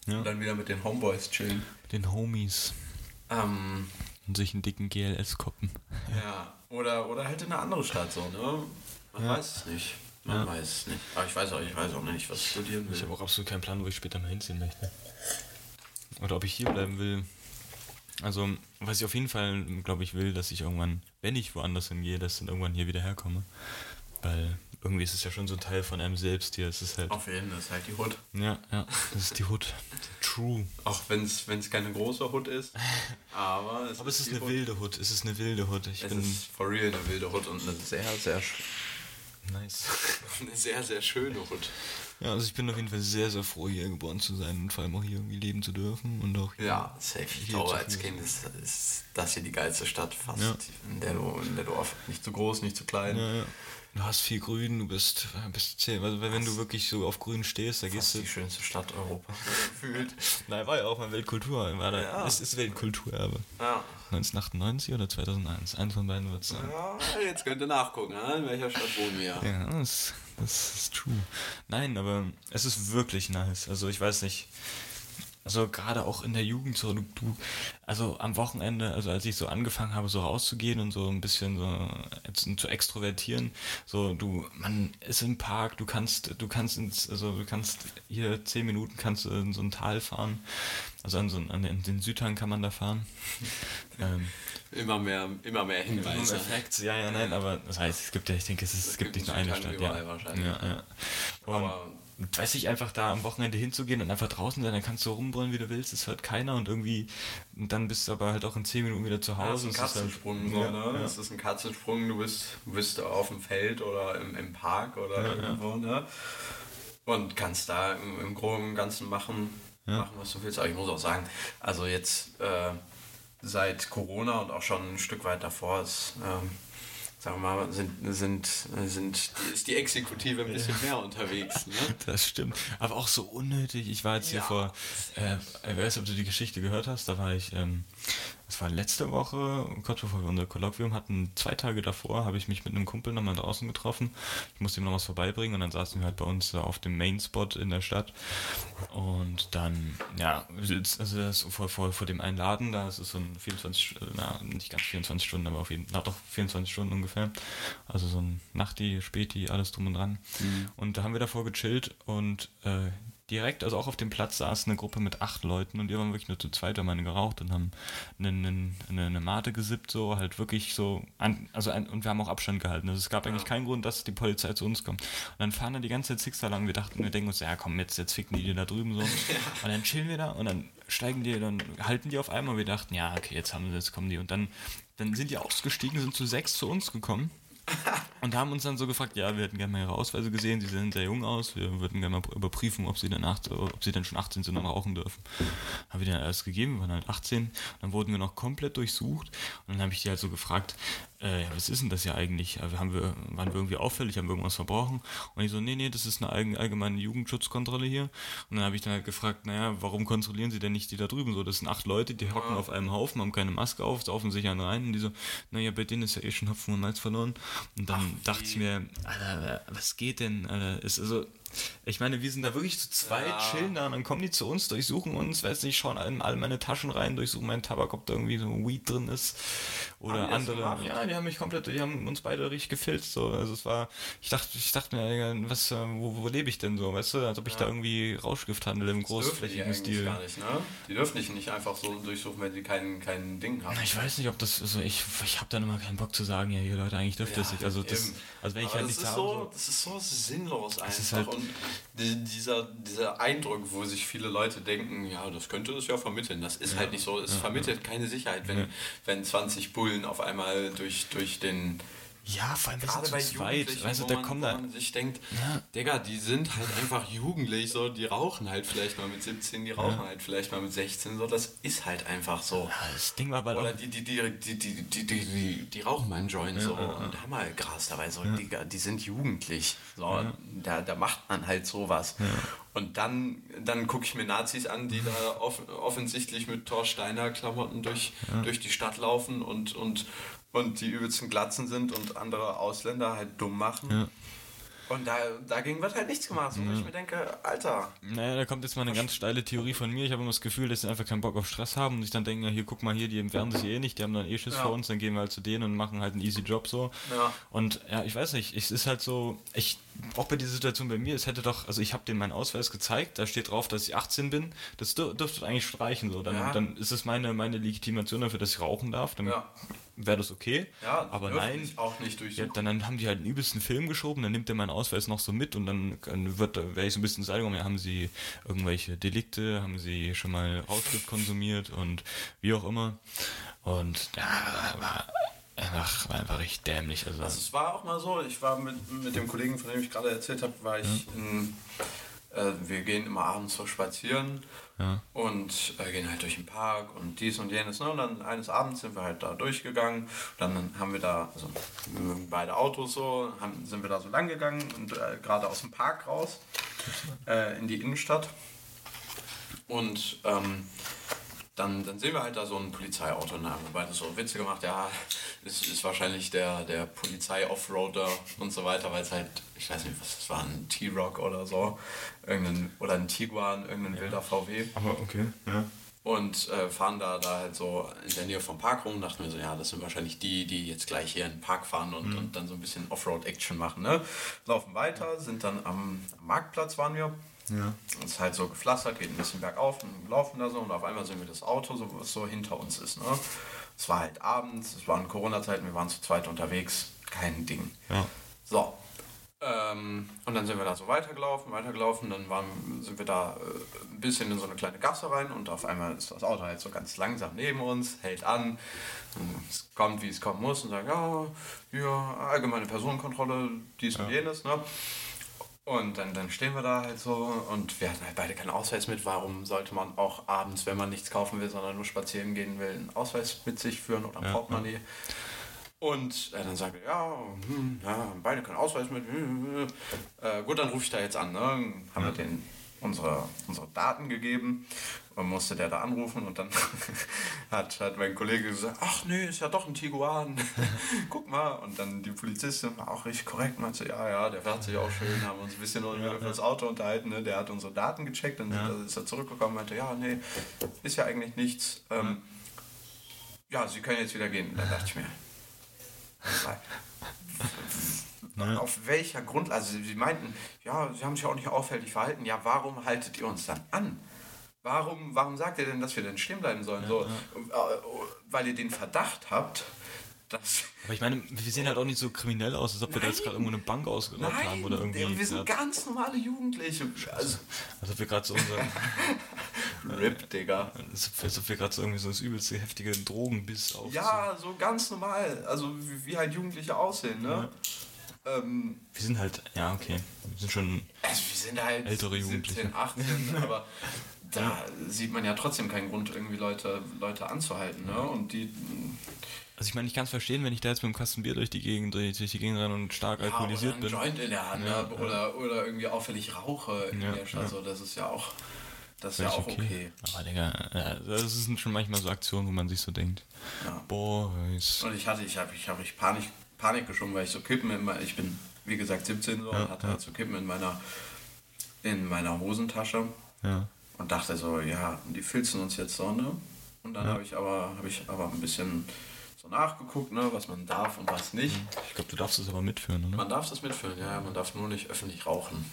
Ja. Und dann wieder mit den Homeboys chillen. Den Homies Ähm, und sich einen dicken GLS koppen. Ja, oder, oder halt in eine andere Stadt so, ne? Man weiß es nicht. Man Ja. weiß es nicht. Aber ich weiß auch, ich weiß auch nicht, was ich studieren will. Ich habe auch absolut keinen Plan, wo ich später mal hinziehen möchte. Oder ob ich hier bleiben will. Also, was ich auf jeden Fall, glaube ich, will, dass ich irgendwann, wenn ich woanders hingehe, dass ich dann irgendwann hier wieder herkomme. Weil irgendwie ist es ja schon so ein Teil von einem selbst hier. Es ist halt. Auf jeden Fall ist halt die Hood. Ja, ja, das ist die Hood. True. Auch wenn es keine große Hood ist. Aber es Aber es ist eine Hood. wilde Hood. Es ist eine wilde Hood. Ich Es bin. ist for real eine wilde Hood und eine sehr, sehr, Nice. eine sehr, sehr schöne Hood. Ja, also ich bin auf jeden Fall sehr, sehr froh, hier geboren zu sein und vor allem auch hier irgendwie leben zu dürfen und auch. Ja, safe. Ich glaube, als. Kind ist, ist das hier die geilste Stadt fast, Ja. in, der du, in der du oft nicht zu groß, nicht zu klein. Ja, ja. Du hast viel Grün, du bist, bist. Also wenn du wirklich so auf Grün stehst, da Das gehst ist du. die schönste Stadt Europas gefühlt. Nein, war ja auch mal Weltkultur. War da, Ja. Es ist Weltkulturerbe. Ja. 1998 oder 2001? Eins von beiden wird es sein. ja, jetzt könnt ihr nachgucken, ne? in welcher Stadt wohnen wir. Ja, das, das ist true. Nein, aber es ist wirklich nice. Also ich weiß nicht. Also gerade auch in der Jugend so, du, du, also am Wochenende, also als ich so angefangen habe, so rauszugehen und so ein bisschen so jetzt zu extrovertieren, so du, man ist im Park, du kannst, du kannst ins, also du kannst hier zehn Minuten kannst du in so ein Tal fahren, also an so an den, den Südhang kann man da fahren. ähm, Immer mehr, immer mehr Hinweise. Facts, ja, ja, nein, aber das heißt, es gibt ja, ich denke, es, ist, es gibt gibt nicht nur eine Stadt, ja. wahrscheinlich. Ja, ja. Und Aber- weiß ich, einfach da am Wochenende hinzugehen und einfach draußen sein, dann kannst du rumbrüllen, wie du willst, es hört keiner und irgendwie, und dann bist du aber halt auch in 10 Minuten wieder zu Ja, Hause. das ist ein halt- Katzensprung, so, ja, ne? Ja. Das ist ein Katzensprung, du bist, bist auf dem Feld oder im, im Park oder irgendwo, ne? Und kannst da im, im Groben und Ganzen machen, machen, was du willst. Aber ich muss auch sagen, also jetzt äh, seit Corona und auch schon ein Stück weit davor ist, ähm, sagen wir mal, sind, sind, sind, ist die Exekutive ein bisschen mehr unterwegs, ne? Das stimmt. Aber auch so unnötig. Ich war jetzt hier Ja. vor, äh, ich weiß nicht, ob du die Geschichte gehört hast, da war ich, ähm, das war letzte Woche, kurz bevor wir unser Kolloquium hatten, zwei Tage davor, habe ich mich mit einem Kumpel nochmal draußen getroffen. Ich musste ihm noch was vorbeibringen und dann saßen wir halt bei uns auf dem Main-Spot in der Stadt. Und dann, ja, also das vor, vor, vor dem einen Laden, da ist es so ein 24, na, nicht ganz 24 Stunden, aber auf jeden Fall, doch 24 Stunden ungefähr. Also so ein Nachti, Späti, alles drum und dran. Mhm. Und da haben wir davor gechillt und äh, direkt, also auch auf dem Platz saß eine Gruppe mit acht Leuten und wir waren wirklich nur zu zweit, haben eine geraucht und haben eine, eine, eine Mate gesippt, so halt wirklich so, an, also ein, und wir haben auch Abstand gehalten. Also es gab eigentlich keinen Grund, dass die Polizei zu uns kommt. Und dann fahren da die ganze Zeit Sixer lang, wir dachten, wir denken uns, ja komm, jetzt, jetzt ficken die dir da drüben so. Und dann chillen wir da und dann steigen die, dann halten die auf einmal und wir dachten, ja, okay, jetzt haben sie, jetzt kommen die. Und dann, dann sind die ausgestiegen, sind zu sechs zu uns gekommen und haben uns dann so gefragt, ja, wir hätten gerne mal ihre Ausweise gesehen, sie sehen sehr jung aus, wir würden gerne mal überprüfen, ob sie dann, acht, ob sie dann schon 18 sind und rauchen dürfen. Haben wir denen alles gegeben, wir waren halt 18, dann wurden wir noch komplett durchsucht und dann habe ich die halt so gefragt, äh, ja, was ist denn das ja eigentlich? Haben wir, waren wir irgendwie auffällig, haben wir irgendwas verbrochen? Und ich so, nee, nee, das ist eine allgemeine Jugendschutzkontrolle hier. Und dann habe ich dann halt gefragt, naja, warum kontrollieren sie denn nicht die da drüben so? Das sind acht Leute, die hocken ja. auf einem Haufen, haben keine Maske auf, saufen sich einen rein und die so, naja, bei denen ist ja eh schon Hopfen und Malz verloren. Und dann Ach, dachte ich mir, Alter, was geht denn? Alter, ist also ich meine, wir sind da wirklich zu zweit, ja. chillen da und dann kommen die zu uns, durchsuchen uns, weiß nicht, schauen in all meine Taschen rein, durchsuchen meinen Tabak, ob da irgendwie so Weed drin ist. Oder andere. Ja, die haben mich komplett, die haben uns beide richtig gefilzt. So. Also es war, ich dachte, ich dachte mir, was, äh, wo, wo lebe ich denn so, weißt du, als ob ich ja. da irgendwie Rauschgift handle im großflächigen Stil. Gar nicht, ne? Die dürfen dich nicht einfach so durchsuchen, wenn sie kein, kein Ding haben. Ich weiß nicht, ob das, also ich, ich habe dann immer keinen Bock zu sagen, ja, hier Leute, eigentlich dürfte ja, es nicht. Also das, also wenn ich halt nichts habe. So, das ist so sinnlos einfach. Halt und dieser, dieser Eindruck, wo sich viele Leute denken, ja, das könnte es ja vermitteln. Das ist ja. halt nicht so. Es vermittelt keine Sicherheit, wenn, wenn 20 Bullen auf einmal durch, durch den ja, vor allem gerade bei zweit, weißt du, da kommt da man sich denkt, ja. Digga, die sind halt einfach jugendlich, so, die rauchen halt vielleicht mal mit 17, die rauchen ja. halt vielleicht mal mit 16, so, das ist halt einfach so. Ja, das Ding war bei Oder die, die, die, die, die, die, die, die, die rauchen mal einen Joint, so, und haben halt Gras dabei, so, die, die sind jugendlich, so, da, da macht man halt sowas. Und dann, dann gucke ich mir Nazis an, die da off offensichtlich mit Thor Steiner Klamotten durch, durch die Stadt laufen und, und und die übelsten Glatzen sind und andere Ausländer halt dumm machen. Ja. Und da, dagegen wird halt nichts gemacht. Und ja. ich mir denke, Alter. Naja, da kommt jetzt mal eine ganz steile Theorie von mir. Ich habe immer das Gefühl, dass sie einfach keinen Bock auf Stress haben und sich dann denken, ja, hier, guck mal hier, die entfernen sich eh nicht, die haben dann eh Schiss ja. vor uns, dann gehen wir halt zu denen und machen halt einen easy Job so. Ja. Und ja, ich weiß nicht, es ist halt so, ich, auch bei dieser Situation bei mir, es hätte doch, also ich habe denen meinen Ausweis gezeigt, da steht drauf, dass ich 18 bin, das dürfte eigentlich streichen so. Dann, ja. dann ist es meine, meine Legitimation dafür, dass ich rauchen darf. Dann ja wäre das okay. Ja, aber nein. Auch nicht durch. Ja, dann, dann haben die halt einen übelsten Film geschoben, dann nimmt er meinen Ausweis noch so mit und dann, dann wird, wäre ich so ein bisschen Salgung, ja, haben sie irgendwelche Delikte, haben sie schon mal Rauschgift konsumiert und wie auch immer. Und ja, war einfach, war einfach richtig dämlich. Also, also es war auch mal so, ich war mit, mit dem Kollegen, von dem ich gerade erzählt habe, war ich ja. in äh, wir gehen immer abends so spazieren und äh, gehen halt durch den Park und dies und jenes. Ne? Und dann eines Abends sind wir halt da durchgegangen. Dann haben wir da, also beide Autos so, haben, sind wir da so lang gegangen und äh, gerade aus dem Park raus äh, in die Innenstadt. Und ähm, dann, dann sehen wir halt da so ein Polizeiauto und haben beide so Witze gemacht, ja, es ist, ist wahrscheinlich der, der Polizei-Offroader und so weiter, weil es halt, ich weiß nicht, was das war, ein T-Rock oder so, irgendein, oder ein Tiguan, irgendein ja. wilder VW. Aber okay, ja. Und äh, fahren da, da halt so in der Nähe vom Park rum, dachten wir so, ja, das sind wahrscheinlich die, die jetzt gleich hier in den Park fahren und, mhm. und dann so ein bisschen Offroad-Action machen, ne? Laufen weiter, sind dann am, am Marktplatz waren wir ja. Es ist halt so gepflastert, geht ein bisschen bergauf und laufen da so und auf einmal sehen wir das Auto, so, was so hinter uns ist. Ne? Es war halt abends, es waren Corona-Zeiten, wir waren zu zweit unterwegs, kein Ding. Ja. So. Ähm, und dann sind wir da so weitergelaufen, weitergelaufen, dann waren, sind wir da äh, ein bisschen in so eine kleine Gasse rein und auf einmal ist das Auto halt so ganz langsam neben uns, hält an, es kommt, wie es kommen muss und sagt, ja, ja, allgemeine Personenkontrolle, dies ja. und jenes, ne? Und dann, dann stehen wir da halt so und wir hatten halt beide keinen Ausweis mit. Warum sollte man auch abends, wenn man nichts kaufen will, sondern nur spazieren gehen will, einen Ausweis mit sich führen oder ein ja, Portemonnaie? Ja. Und äh, dann sagt er, ja, hm, ja, beide keinen Ausweis mit. Äh, gut, dann rufe ich da jetzt an. Ne? Haben wir den unsere, unsere Daten gegeben Und musste der da anrufen und dann hat, hat mein Kollege gesagt, ach nee, ist ja doch ein Tiguan. Guck mal. Und dann die Polizistin war auch richtig korrekt, meinte, ja, ja, der fährt sich auch schön, haben uns ein bisschen ja, über das Auto unterhalten, ne? der hat unsere Daten gecheckt und ja. ist er zurückgekommen und meinte, ja, nee, ist ja eigentlich nichts. Ähm, ja, Sie können jetzt wieder gehen. Da dachte ich mir, ja. auf welcher Grundlage, also Sie meinten, ja, Sie haben sich auch nicht auffällig verhalten, ja, warum haltet ihr uns dann an? Warum, warum sagt ihr denn, dass wir denn stehen bleiben sollen? Ja, so. Äh, weil ihr den Verdacht habt, dass. Aber ich meine, wir sehen halt auch nicht so kriminell aus, als ob wir da jetzt gerade irgendwo eine Bank ausgeraubt haben oder irgendwie. Wir sind ganz normale Jugendliche. Also, als ob wir gerade so unser. Rip, Digga. Als ob wir gerade so irgendwie so das übelste heftige Drogenbiss auf. Ja, so ganz normal. Also wie, wie halt Jugendliche aussehen, ne? Ja. Ähm, wir sind halt, ja, okay. Wir sind schon also wir sind halt ältere Jugendliche. 17, 18, aber da sieht man ja trotzdem keinen Grund, irgendwie Leute, Leute anzuhalten. Ne? Und die. Also ich meine, ich kann es verstehen, wenn ich da jetzt mit einem Kasten Bier durch die Gegend, durch die Gegend renne und stark ja, alkoholisiert oder bin. Joint in der Hand ja, ne? oder, oder irgendwie auffällig rauche in der Stadt. Also das ist ja auch. Das ist ja auch okay. okay. Aber Digga, das sind schon manchmal so Aktionen, wo man sich so denkt. Ja. Boys. Und ich hatte, ich habe ich hab ich Panik, Panik geschoben, weil ich so Kippen in meiner, ich bin wie gesagt 17 so und hatte halt so Kippen in meiner in meiner Hosentasche. Ja und dachte so, ja, die filzen uns jetzt so, ne? Und dann ja. habe ich aber habe ich aber ein bisschen so nachgeguckt, ne, was man darf und was nicht. Ich glaube, du darfst es aber mitführen, oder? Man darf es mitführen, ja, man darf nur nicht öffentlich rauchen.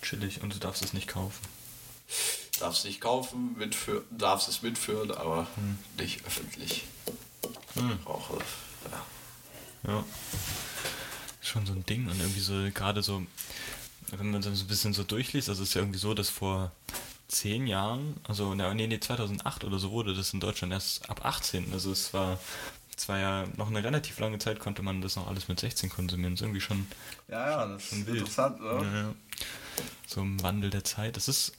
Chillig und du darfst es nicht kaufen. Darfst es nicht kaufen, mitführen, darfst es mitführen, aber hm. nicht öffentlich. Hm. Rauche, ja. Ja. Schon so ein Ding und irgendwie so gerade so wenn man dann so ein bisschen so durchliest, also es ist ja irgendwie so, dass vor zehn Jahren, also nee, nee, 2008 oder so wurde das in Deutschland erst ab 18. Also es war, es war ja noch eine relativ lange Zeit, konnte man das noch alles mit 16 konsumieren. Das ist irgendwie schon, ja, ja, das schon ist wild. interessant, oder? Ja, ja. So im Wandel der Zeit. Das ist.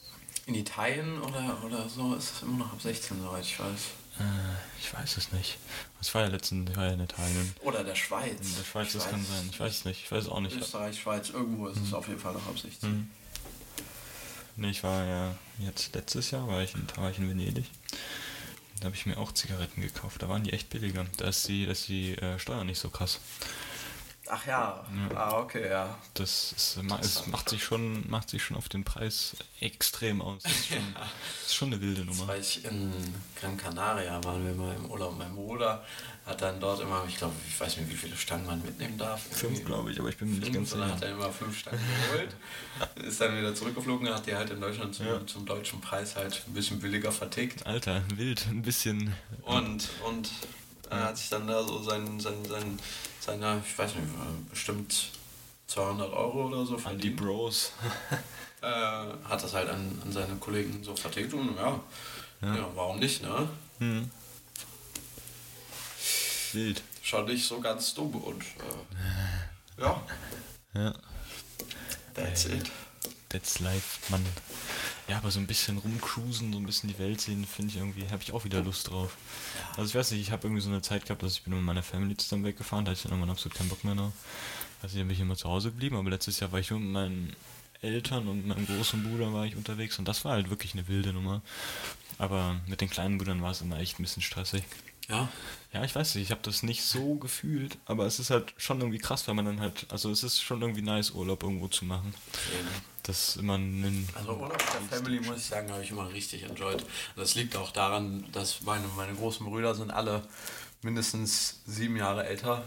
In Italien oder, oder so ist es immer noch ab 16, soweit ich weiß. Äh, ich weiß es nicht. Das war ja letztens war ja in Italien. Oder der Schweiz. In der Schweiz, das kann sein. Ich weiß es nicht. Ich weiß es auch nicht. Österreich, Schweiz, irgendwo ist mhm. es auf jeden Fall noch ab 16. Mhm. Nee, ich war ja jetzt letztes Jahr, war ich in, war ich in Venedig. Da habe ich mir auch Zigaretten gekauft. Da waren die echt billiger. Da ist die, da ist die äh, Steuer nicht so krass. Ach ja. ja. Ah, okay, ja. Das ist, es macht sich schon, macht sich schon auf den Preis extrem aus. Das ist schon, ja. ist schon eine wilde Nummer. Das ich in Gran Canaria waren wir mal im Urlaub. Mein Bruder hat dann dort immer, ich glaube, ich weiß nicht, wie viele Stangen man mitnehmen darf. Fünf, glaube ich, aber ich bin mir nicht ganz sicher. Hat er immer fünf Stangen geholt, ist dann wieder zurückgeflogen, hat die halt in Deutschland zum, ja. zum deutschen Preis halt ein bisschen billiger vertickt. Alter, wild, ein bisschen. Und, und er hat sich dann da so sein, sein, sein seine, ich weiß nicht, bestimmt 200 Euro oder so An die Bros. äh, hat das halt an, an seine Kollegen so vertickt und ja, ja. ja warum nicht, ne? Hm. Wild. Schon nicht so ganz dumm und äh, ja. Ja. That's it. That's life, Mann. Ja, aber so ein bisschen rumcruisen, so ein bisschen die Welt sehen, finde ich irgendwie, habe ich auch wieder Lust drauf. Also ich weiß nicht, ich habe irgendwie so eine Zeit gehabt, dass ich bin mit meiner Family zusammen weggefahren, da hatte ich dann irgendwann absolut keinen Bock mehr drauf. Also ich bin ich immer zu Hause geblieben, aber letztes Jahr war ich nur mit meinen Eltern und meinem großen Bruder war ich unterwegs und das war halt wirklich eine wilde Nummer. Aber mit den kleinen Brüdern war es immer echt ein bisschen stressig. Ja. Ja, ich weiß nicht, ich habe das nicht so gefühlt, aber es ist halt schon irgendwie krass, weil man dann halt, also es ist schon irgendwie nice, Urlaub irgendwo zu machen. Ja. Das immer ein. Also Urlaub der Family, muss ich sagen, habe ich immer richtig enjoyed. Das liegt auch daran, dass meine, meine großen Brüder sind alle mindestens sieben Jahre älter.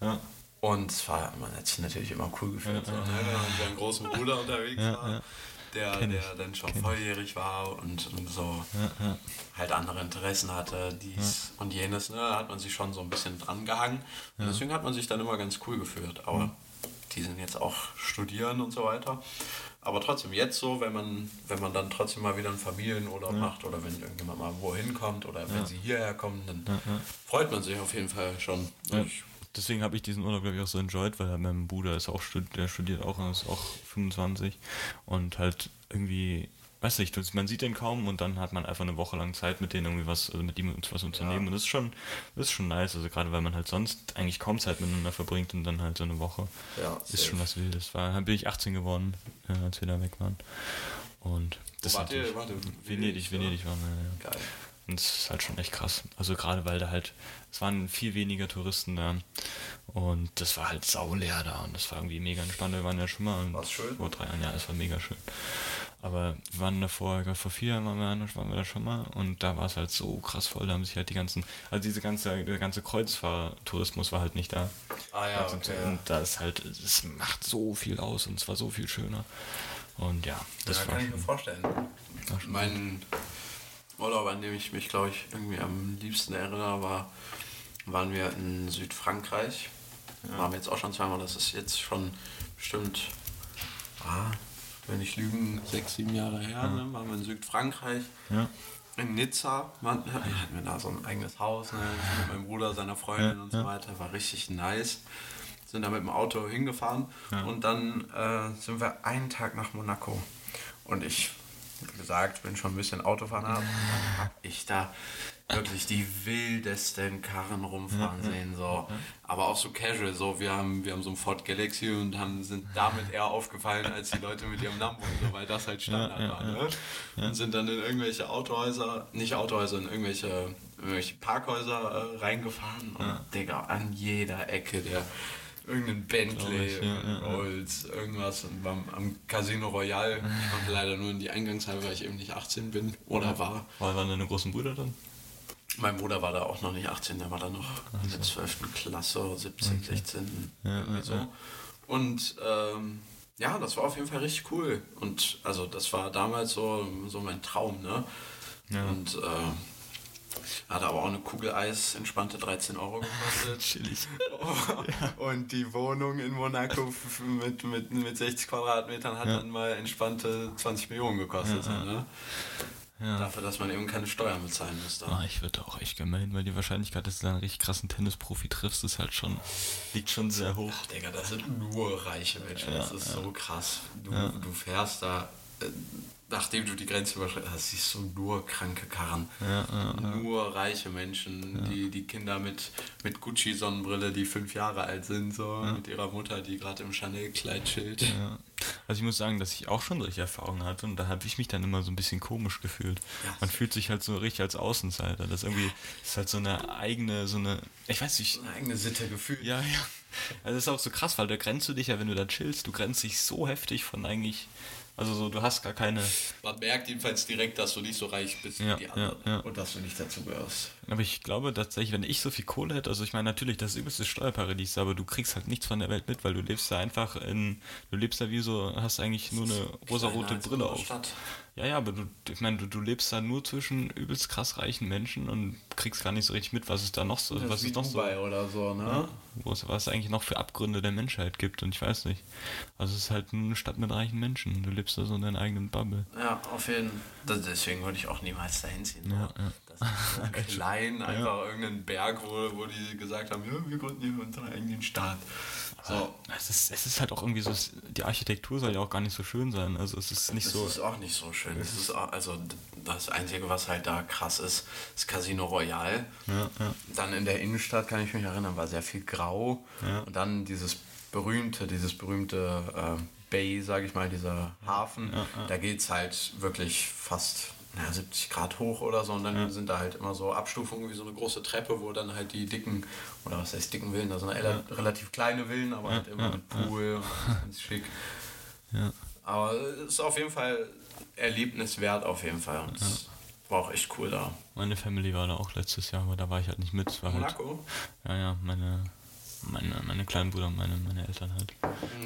Ja. Und es war, man hat sich natürlich immer cool gefühlt, ja, so, ne? wenn man mit seinem großen Bruder unterwegs war der, der dann schon volljährig war und, und so ja, ja. halt andere Interessen hatte, dies ja. und jenes, ne, da hat man sich schon so ein bisschen dran gehangen. Und deswegen hat man sich dann immer ganz cool gefühlt. Aber die sind jetzt auch studieren und so weiter. Aber trotzdem jetzt so, wenn man, wenn man dann trotzdem mal wieder einen Familienurlaub macht oder wenn irgendjemand mal wohin kommt oder wenn sie hierher kommen, dann freut man sich auf jeden Fall schon. Deswegen habe ich diesen Urlaub, glaube ich, auch so enjoyed, weil mein Bruder ist auch der studiert auch und ist auch 25 und halt irgendwie, weiß nicht, man sieht den kaum und dann hat man einfach eine Woche lang Zeit mit denen irgendwie was, also mit ihm was unternehmen ja. und das ist schon, das ist schon nice, also gerade weil man halt sonst eigentlich kaum Zeit miteinander verbringt und dann halt so eine Woche ja, ist schon was Wildes. War, dann bin ich 18 geworden, äh, als wir da weg waren Und das wart natürlich- ihr? Wart ihr? Venedig, Venedig waren wir, ja. Geil. Und es ist halt schon echt krass. Also gerade weil da halt, es waren viel weniger Touristen da. Und das war halt sauleer da und das war irgendwie mega entspannt. Wir waren ja schon mal War's schön? vor drei Jahren, ja, es war mega schön. Aber wir waren davor, ich glaub, vor vier Jahren waren wir, waren wir da schon mal und da war es halt so krass voll. Da haben sich halt die ganzen, also diese ganze, der ganze Kreuzfahrttourismus war halt nicht da. Ah ja, Also, okay. Und da ist halt, es macht so viel aus und es war so viel schöner. Und ja, das ja, war kann ich mir schon, vorstellen. war schon Mein Urlaub, an dem ich mich, glaube ich, irgendwie am liebsten erinnere, war, waren wir in Südfrankreich. Waren wir jetzt auch schon zweimal, das ist jetzt schon bestimmt, ah, wenn ich lügen, sechs, sieben Jahre her, ne? waren wir in Südfrankreich. Ja. In Nizza waren, hatten wir da so ein eigenes Haus ne? mit meinem Bruder, seiner Freundin Ja, und so ja. weiter. War richtig nice. Sind da mit dem Auto hingefahren und dann äh, sind wir einen Tag nach Monaco. Und ich, gesagt, bin schon ein bisschen Autofahren ab. Hab ich da wirklich die wildesten Karren rumfahren sehen. So. Aber auch so casual. So, wir, haben, wir haben so ein Ford Galaxy und haben, sind damit eher aufgefallen als die Leute mit ihrem Lambo. So, weil das halt Standard Ja, ja, war. Ne? Und sind dann in irgendwelche Autohäuser, nicht Autohäuser, in irgendwelche, irgendwelche Parkhäuser äh, reingefahren. Und Digga, an jeder Ecke der irgendein Bentley, ich, ja, ja, irgendein ja. Rolls, irgendwas. Und beim, am Casino Royale. Ich konnte leider nur in die Eingangshalle, weil ich eben nicht 18 bin oder war. War, waren deine großen Brüder dann? Mein Bruder war da auch noch nicht 18, der war da noch in der 12. Klasse, 17, 16, Ja, irgendwie ja, so. ja. Und ähm, ja, das war auf jeden Fall richtig cool. Und also das war damals so, so mein Traum, ne? Ja. Und äh, hat aber auch eine Kugel Eis, entspannte 13 Euro gekostet. Chillig. Und die Wohnung in Monaco mit, mit, mit 60 Quadratmetern hat dann mal entspannte 20 Millionen gekostet. so, Ne? Ja. Dafür, dass man eben keine Steuern bezahlen musste. Ah, ich würde auch echt hin, weil die Wahrscheinlichkeit, dass du da einen richtig krassen Tennisprofi triffst, ist halt schon, liegt schon sehr hoch. Digga, das sind nur reiche Menschen. das ist so krass. Du, du fährst da, äh, nachdem du die Grenze überschreitest, hast, siehst du nur kranke Karren. Nur reiche Menschen, die, die Kinder mit, mit Gucci-Sonnenbrille, die fünf Jahre alt sind, so mit ihrer Mutter, die gerade im Chanel-Kleid chillt. Ja. Also ich muss sagen, dass ich auch schon solche Erfahrungen hatte und da habe ich mich dann immer so ein bisschen komisch gefühlt. Ja. Man fühlt sich halt so richtig als Außenseiter. Das irgendwie ist halt so eine eigene, so eine, ich weiß nicht, Eine eigene Sitte gefühlt. ja, ja. Also das ist auch so krass, weil da grenzt du dich ja, wenn du da chillst, du grenzt dich so heftig von eigentlich, also so, du hast gar keine, Man merkt jedenfalls direkt, dass du nicht so reich bist Ja, wie die anderen. ja, ja. Und dass du nicht dazu gehörst. aber ich glaube tatsächlich, wenn ich so viel Kohle hätte, also ich meine natürlich, das ist übelste Steuerparadies, aber du kriegst halt nichts von der Welt mit, weil du lebst da einfach in, du lebst da wie so, hast eigentlich nur eine rosarote Brille auf. Stadt. Ja, ja, aber du, ich meine, du, du lebst da nur zwischen übelst krass reichen Menschen und kriegst gar nicht so richtig mit, was es da noch so, was es noch so, oder so, ne? Wo es, was es eigentlich noch für Abgründe der Menschheit gibt und ich weiß nicht. Also es ist halt eine Stadt mit reichen Menschen. Du lebst da so in deiner eigenen Bubble. Ja, auf jeden Fall. Deswegen würde ich auch niemals dahin ziehen. Ja, ja. Das ist so klein, einfach irgendein Berg, wo, wo die gesagt haben, ja, wir gründen hier unseren eigenen Staat. So, Es ist, es ist halt auch irgendwie so, es- die Architektur soll ja auch gar nicht so schön sein. Also es ist nicht das so. ist auch nicht so schön. Das ist auch, also das Einzige, was halt da krass ist, ist Casino Royale. Ja, ja. Dann in der Innenstadt kann ich mich erinnern, war sehr viel grau. Ja. Und dann dieses berühmte, dieses berühmte äh, Bay, sage ich mal, dieser Hafen. Da geht es halt wirklich fast naja, 70 Grad hoch oder so. Und dann sind da halt immer so Abstufungen wie so eine große Treppe, wo dann halt die dicken, oder was heißt dicken Villen, also eine rela- relativ kleine Villen, aber halt immer mit Pool ganz schick. Ja. Aber es ist auf jeden Fall erlebniswert auf jeden Fall. Und es war auch echt cool da. Meine Family war da auch letztes Jahr, aber da war ich halt nicht mit. Halt, Monaco? ja, ja, meine, meine, meine kleinen Bruder und meine, meine Eltern halt.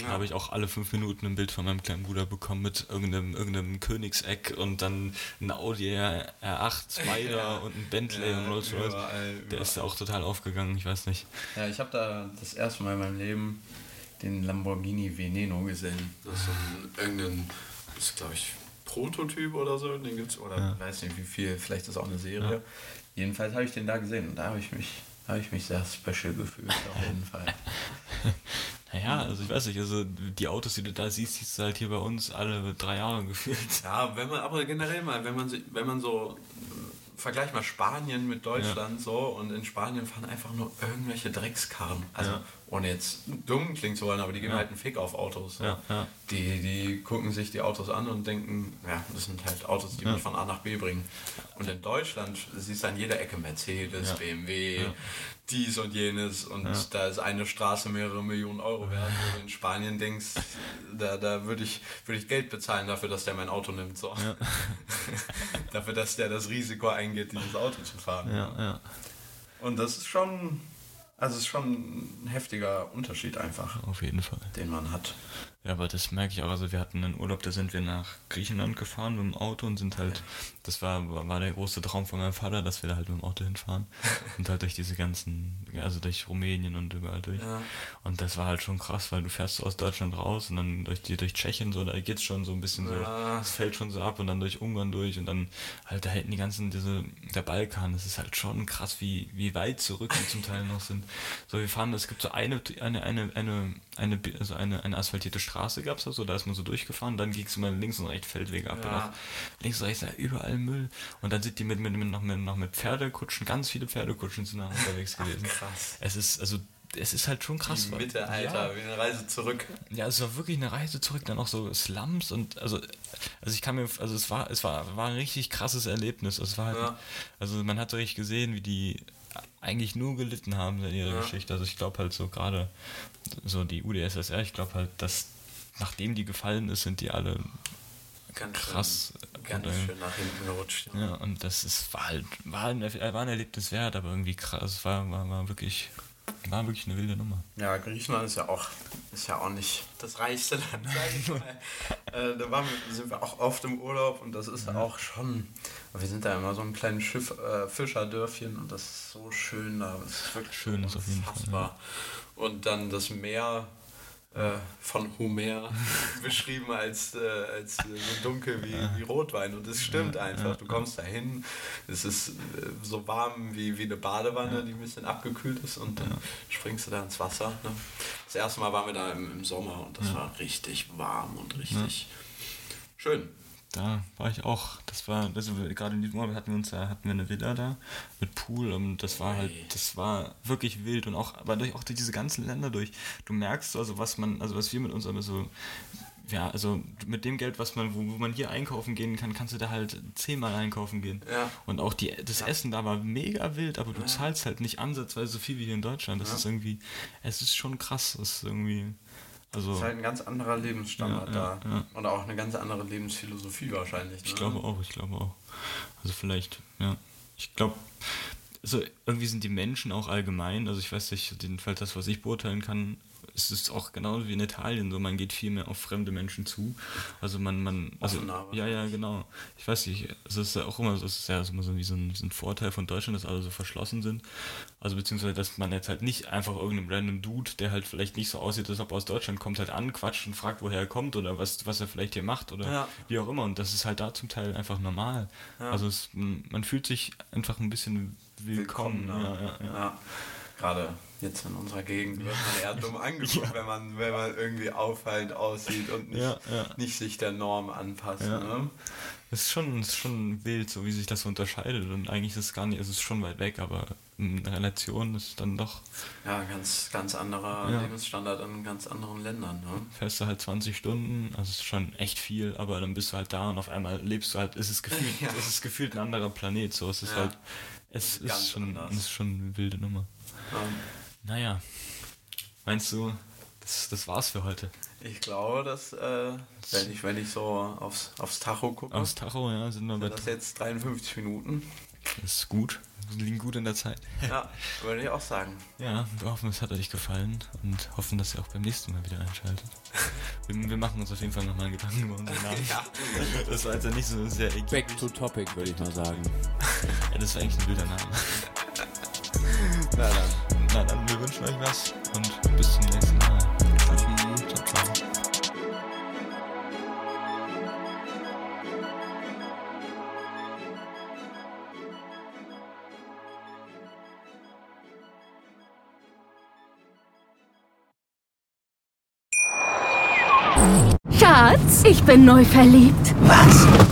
Da habe ich auch alle fünf Minuten ein Bild von meinem kleinen Bruder bekommen mit irgendeinem, irgendeinem Königseck und dann ein Audi R- R8 Spider Ja. und ein Bentley Ja, und Rolls Royce. überall, Der ist da auch total aufgegangen, ich weiß nicht. Ja, ich habe da das erste Mal in meinem Leben den Lamborghini Veneno gesehen. Das ist so ein, irgendein, das ist glaube ich Prototyp oder so, den gibt's oder weiß nicht wie viel, vielleicht ist auch eine Serie. Jedenfalls habe ich den da gesehen und da habe ich mich habe ich mich sehr special gefühlt auf jeden Fall. Naja, also ich weiß nicht, also die Autos, die du da siehst, siehst du halt hier bei uns alle drei Jahre gefühlt. Ja, wenn man aber generell mal, wenn man wenn man so vergleich mal Spanien mit Deutschland so und in Spanien fahren einfach nur irgendwelche Dreckskarren. Also Ja. ohne jetzt dumm klingen zu wollen, aber die geben halt einen Fick auf Autos. Ja, ja. Die, die gucken sich die Autos an und denken, ja, das sind halt Autos, die Ja. mich von A nach B bringen. Und in Deutschland siehst du an jeder Ecke Mercedes, Ja. BMW, Ja. Dies und jenes und Ja. da ist eine Straße mehrere Millionen Euro wert. Wo du in Spanien denkst, da, da würde ich, würd ich Geld bezahlen dafür, dass der mein Auto nimmt. So. Ja. dafür, dass der das Risiko eingeht, dieses Auto zu fahren. Ja. Und das ist schon, also ist schon ein heftiger Unterschied einfach, Auf jeden Fall. den man hat. Ja, aber das merke ich auch. Also wir hatten einen Urlaub, da sind wir nach Griechenland gefahren mit dem Auto und sind halt, das war, war der große Traum von meinem Vater, dass wir da halt mit dem Auto hinfahren und halt durch diese ganzen, also durch Rumänien und überall durch. Ja. Und das war halt schon krass, weil du fährst so aus Deutschland raus und dann durch die durch Tschechien so, da geht's schon so ein bisschen so, Ja. es fällt schon so ab und dann durch Ungarn durch und dann halt da hinten die ganzen, diese, der Balkan, das ist halt schon krass, wie, wie weit zurück die zum Teil noch sind. So, wir fahren, es gibt so eine, eine, eine, eine, eine, also eine, eine asphaltierte Straße gab's da so, da ist man so durchgefahren, dann ging's immer links und rechts Feldwege ab. Ja. Links und rechts da überall Müll. Und dann sind die mit, mit, mit, noch, mit, noch mit Pferdekutschen, ganz viele Pferdekutschen sind da unterwegs gewesen. krass. Es ist, also, es ist halt schon krass. Die Mitte, Alter, wie eine Reise zurück. ja, es war wirklich eine Reise zurück, dann auch so Slums und also also ich kann mir also es war es war war ein richtig krasses Erlebnis. Es war halt, Ja. also man hat so richtig gesehen, wie die eigentlich nur gelitten haben in ihrer Ja. Geschichte. Also ich glaube halt so gerade so die UdSSR, ich glaube halt, dass nachdem die gefallen ist, sind die alle Ganz Krass. Schön, ganz Und, schön nach hinten gerutscht. Ja. ja und das ist war halt war ein, war ein Erlebnis wert, aber irgendwie krass, es war, war war wirklich war wirklich eine wilde Nummer. Ja, Griechenland ist ja auch, ist ja auch nicht das reichste Land, sag ich mal. äh, da waren wir, sind wir auch oft im Urlaub und das ist auch schon. Wir sind da immer so ein kleines Schiff, äh, Fischerdörfchen und das ist so schön da. Das ist wirklich Schön ist auf jeden Fall, unfassbar. Und dann das Meer äh, von Homer beschrieben als, äh, als äh, so dunkel wie, wie Rotwein. Und es stimmt einfach. Du kommst da hin, es ist äh, so warm wie, wie eine Badewanne, die ein bisschen abgekühlt ist und dann springst du da ins Wasser. Ne? Das erste Mal waren wir da im, im Sommer und das war richtig warm und richtig schön. Da war ich auch. Das war, also gerade in diesem Urlaub hatten wir uns da, hatten wir eine Villa da mit Pool und das war halt, das war wirklich wild und auch, aber durch auch durch diese ganzen Länder durch. Du merkst so, also was man, also was wir mit uns aber so, ja, also mit dem Geld, was man, wo, wo man hier einkaufen gehen kann, kannst du da halt zehnmal einkaufen gehen. Ja. Und auch die, das Essen da war mega wild, aber du zahlst halt nicht ansatzweise so viel wie hier in Deutschland. Das Ja. ist irgendwie, es ist schon krass. Das ist irgendwie, also. Das ist halt ein ganz anderer Lebensstandard Ja, ja, da. ja. Und auch eine ganz andere Lebensphilosophie wahrscheinlich. Ne? Ich glaube auch, ich glaube auch. Also vielleicht, ja. Ich glaube, also irgendwie sind die Menschen auch allgemein, also ich weiß nicht, jedenfalls das, was ich beurteilen kann, es ist auch genauso wie in Italien so, man geht viel mehr auf fremde Menschen zu. Also man, man, also, ja, ja, genau. Ich weiß nicht, es ist ja auch immer, so- es ist ja immer so wie so ein, so ein Vorteil von Deutschland, dass alle so verschlossen sind. Also beziehungsweise, dass man jetzt halt nicht einfach irgendeinem random Dude, der halt vielleicht nicht so aussieht, als ob er aus Deutschland kommt, halt anquatscht und fragt, woher er kommt oder was, was er vielleicht hier macht oder Ja. wie auch immer. Und das ist halt da zum Teil einfach normal. Ja. Also es, man man fühlt sich einfach ein bisschen willkommen. ne? ja, ja, ja. Ja. Gerade jetzt in unserer Gegend wird man eher dumm angeguckt, wenn, man, wenn man irgendwie auffallend aussieht und nicht, Ja, ja. nicht sich der Norm anpasst. Ja. Ne? Es ist schon, es ist schon wild, so wie sich das unterscheidet. Und eigentlich ist es gar nicht, es ist schon weit weg, aber in Relation ist es dann doch, Ja, ganz, ganz anderer Ja. Lebensstandard in ganz anderen Ländern. Ne? fährst du halt 20 Stunden, also es ist schon echt viel, aber dann bist du halt da und auf einmal lebst du halt, es ist gefühlt, Ja. es ist gefühlt ein anderer Planet, so, es ist Ja. halt, es ist schon, anders. es ist schon eine wilde Nummer. Ähm, Naja, meinst du, das, das war's für heute? ich glaube, dass, äh, wenn, ich, wenn ich so aufs, aufs Tacho gucke, Aus Tacho, ja, sind wir bei, sind das jetzt 53 Minuten. das ist gut, wir liegen gut in der Zeit. Ja, würde ich auch sagen. Ja, wir hoffen, es hat euch gefallen und hoffen, dass ihr auch beim nächsten Mal wieder einschaltet. Wir, wir machen uns auf jeden Fall nochmal Gedanken über unseren Namen. Ja. Das war jetzt ja nicht so sehr Back ergiebig. to topic, würde ich mal sagen. Ja, das war eigentlich ein wilder Name. Na dann. Na dann, wir wünschen euch was und bis zum nächsten Mal. Tschüssi. Ciao, ciao. Schatz, ich bin neu verliebt. Was?